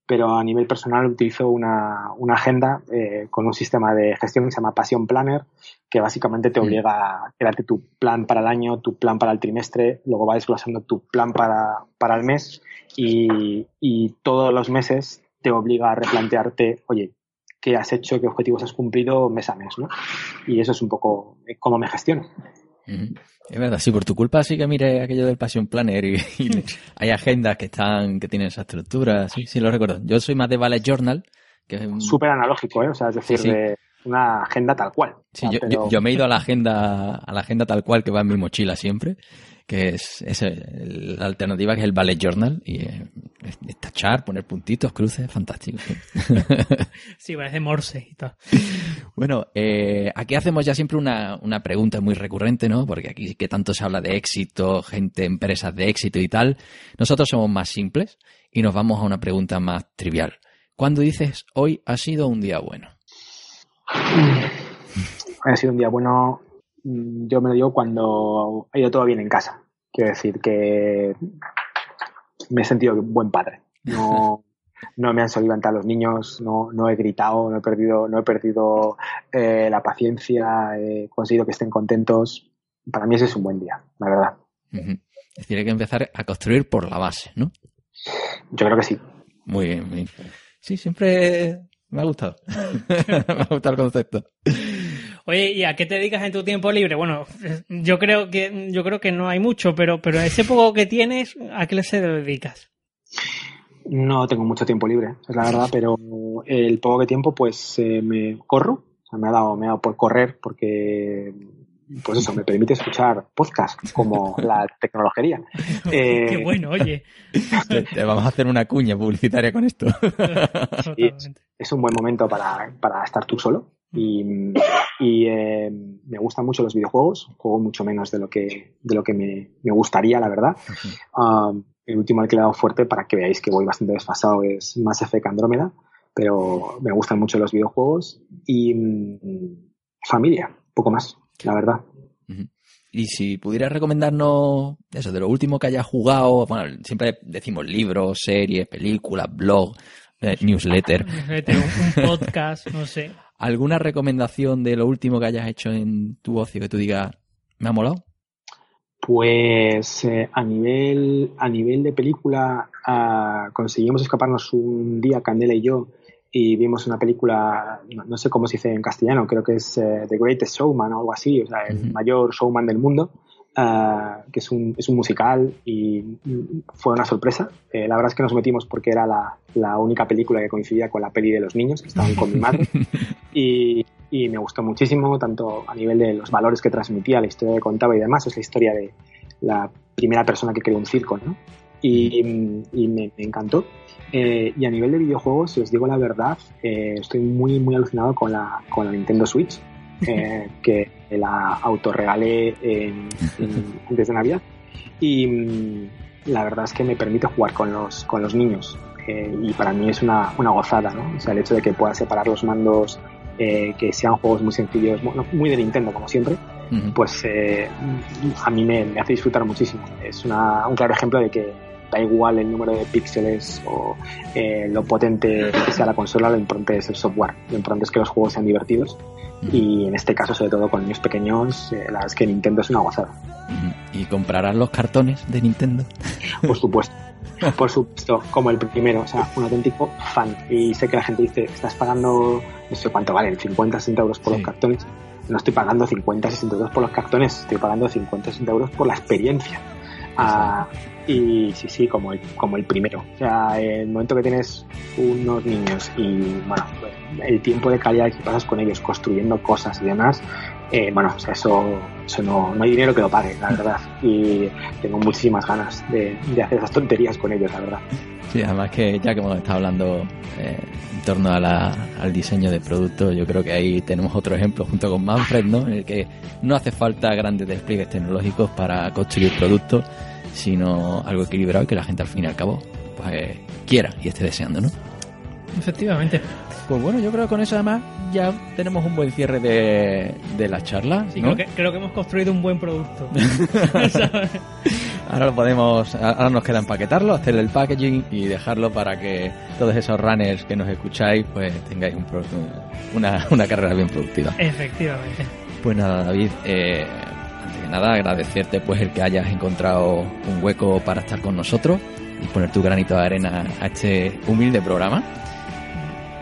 pero a nivel personal utilizo una, una agenda eh, con un sistema de gestión que se llama Passion Planner, que básicamente te Mm. obliga a crearte tu plan para el año, tu plan para el trimestre, luego va desglosando tu plan para, para el mes y, y todos los meses te obliga a replantearte, oye, qué has hecho, qué objetivos has cumplido mes a mes, ¿no? Y eso es un poco cómo me gestiono. Es verdad, sí, por tu culpa sí que mire aquello del Passion Planner y, hay agendas que están, que tienen esa estructura, sí, sí lo recuerdo. Yo soy más de Ballet Journal, que es súper analógico, ¿eh? O sea, es decir, De una agenda tal cual. Sí, yo, me he ido a la agenda, a la agenda tal cual que va en mi mochila siempre que es, es la alternativa que es el Ballet Journal y eh, es, tachar, poner puntitos, cruces, fantástico. Sí, parece Morse y tal. Bueno, eh, aquí hacemos ya siempre una, una pregunta muy recurrente, ¿no? Porque aquí que tanto se habla de éxito, gente, empresas de éxito y tal. Nosotros somos más simples y nos vamos a una pregunta más trivial. ¿Cuándo dices hoy ha sido un día bueno? Ha sido un día bueno Mm, yo me lo digo cuando ha ido todo bien en casa. Quiero decir que me he sentido buen padre. No, no me han solido levantar los niños, no, no he gritado, no he perdido, no he perdido eh, la paciencia, he conseguido que estén contentos. Para mí ese es un buen día, la verdad. Es decir, hay que empezar a construir por la base, ¿no? Yo creo que sí. Muy bien, muy bien. Sí, siempre me ha gustado. me ha gustado el concepto. Oye, ¿y a qué te dedicas en tu tiempo libre? Bueno, yo creo que yo creo que no hay mucho, pero pero ese poco que tienes, ¿a qué se dedicas? No tengo mucho tiempo libre, es la verdad, pero el poco que tiempo pues eh, me corro, o sea, me ha dado me ha dado por correr porque pues eso, me permite escuchar podcasts como la tecnología. Qué eh, bueno, oye. Te, vamos a hacer una cuña publicitaria con esto. es un buen momento para, para estar tú solo y, y eh, me gustan mucho los videojuegos, juego mucho menos de lo que, de lo que me, me gustaría, la verdad. Um, el último al que le he dado fuerte, para que veáis que voy bastante desfasado, es Mass Effect Andrómeda, pero me gustan mucho los videojuegos y mm, familia, poco más, la verdad. Y si pudieras recomendarnos eso, de lo último que hayas jugado, bueno, siempre decimos libros, series, películas, blog, eh, newsletter. un podcast, no sé. ¿Alguna recomendación de lo último que hayas hecho en tu ocio que tú digas, me ha molado? Pues eh, a nivel a nivel de película ah, conseguimos escaparnos un día Candela y yo y vimos una película no, sé cómo se dice en castellano creo que es eh, The Greatest Showman o algo así o sea el mayor showman del mundo Ah, que es un, es un musical y fue una sorpresa. Eh, la verdad es que nos metimos porque era la, la, única película que coincidía con la peli de los niños, que estaban con mi madre. Y, y, me gustó muchísimo, tanto a nivel de los valores que transmitía, la historia que contaba y demás. Es la historia de la primera persona que creó un circo, ¿no? Y, y me, encantó. Eh, y a nivel de videojuegos, si os digo la verdad, eh, estoy muy, muy alucinado con la, con la Nintendo Switch. Eh, que la autorregalé antes de Navidad. Y mm, la verdad es que me permite jugar con los, con los niños. Eh, y para mí es una, una, gozada, ¿no? O sea, el hecho de que pueda separar los mandos, eh, que sean juegos muy sencillos, muy de Nintendo como siempre, pues a mí me, me, hace disfrutar muchísimo. Es una, un claro ejemplo de que da igual el número de píxeles o eh, lo potente que sea la consola, lo importante es el software, lo importante es que los juegos sean divertidos y en este caso, sobre todo con niños pequeños, eh, la verdad es que Nintendo es una gozada. ¿Y comprarán los cartones de Nintendo? Por supuesto. Por supuesto, como el primero, o sea, un auténtico fan. Y sé que la gente dice, estás pagando, no sé cuánto valen, 50, 60 euros por los cartones. No estoy pagando 50, 60 euros por los cartones, estoy pagando 50, 60 euros por la experiencia. Ah, y sí, sí, como el, como el primero. O sea, el momento que tienes unos niños y, bueno, el tiempo de calidad que pasas con ellos construyendo cosas y demás, eh, bueno, o sea, eso, eso no, no hay dinero que lo pague, la verdad. Y tengo muchísimas ganas de, de hacer esas tonterías con ellos, la verdad. Sí, además que ya que hemos estado hablando eh, en torno a al diseño de productos, yo creo que ahí tenemos otro ejemplo junto con Manfred, ¿no? En el que no hace falta grandes despliegues tecnológicos para construir productos, sino algo equilibrado y que la gente al fin y al cabo pues, quiera y esté deseando, ¿no? Efectivamente. Pues bueno, yo creo que con eso además ya tenemos un buen cierre de, de la charla. Sí, creo, que, creo que hemos construido un buen producto. ahora lo podemos, ahora nos queda empaquetarlo, hacerle el packaging y dejarlo para que todos esos runners que nos escucháis pues tengáis un, una, una carrera bien productiva. Efectivamente. Pues nada, David, eh, nada, agradecerte pues el que hayas encontrado un hueco para estar con nosotros y poner tu granito de arena a este humilde programa.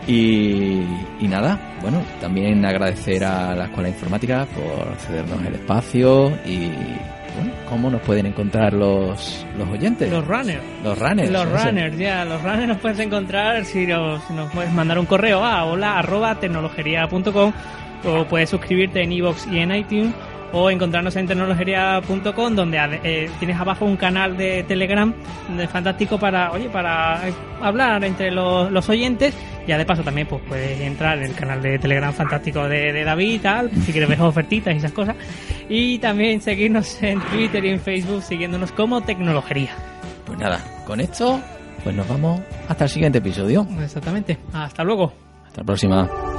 Y, y nada, bueno, también agradecer a la Escuela de Informática por cedernos el espacio y bueno, cómo nos pueden encontrar los, los oyentes. Los runners. Los runners. Los runners, ya, los runners nos puedes encontrar si nos, si nos puedes mandar un correo a hola arroba tecnologería.com o puedes suscribirte en iVoox y en iTunes o encontrarnos en tecnologería.com donde eh, tienes abajo un canal de Telegram de fantástico para, oye, para eh, hablar entre los, los oyentes. Ya de paso también pues puedes entrar en el canal de Telegram fantástico de, de David y tal, si quieres ver ofertitas y esas cosas. Y también seguirnos en Twitter y en Facebook siguiéndonos como Tecnologería. Pues nada, con esto, pues nos vamos hasta el siguiente episodio. Exactamente. Hasta luego. Hasta la próxima.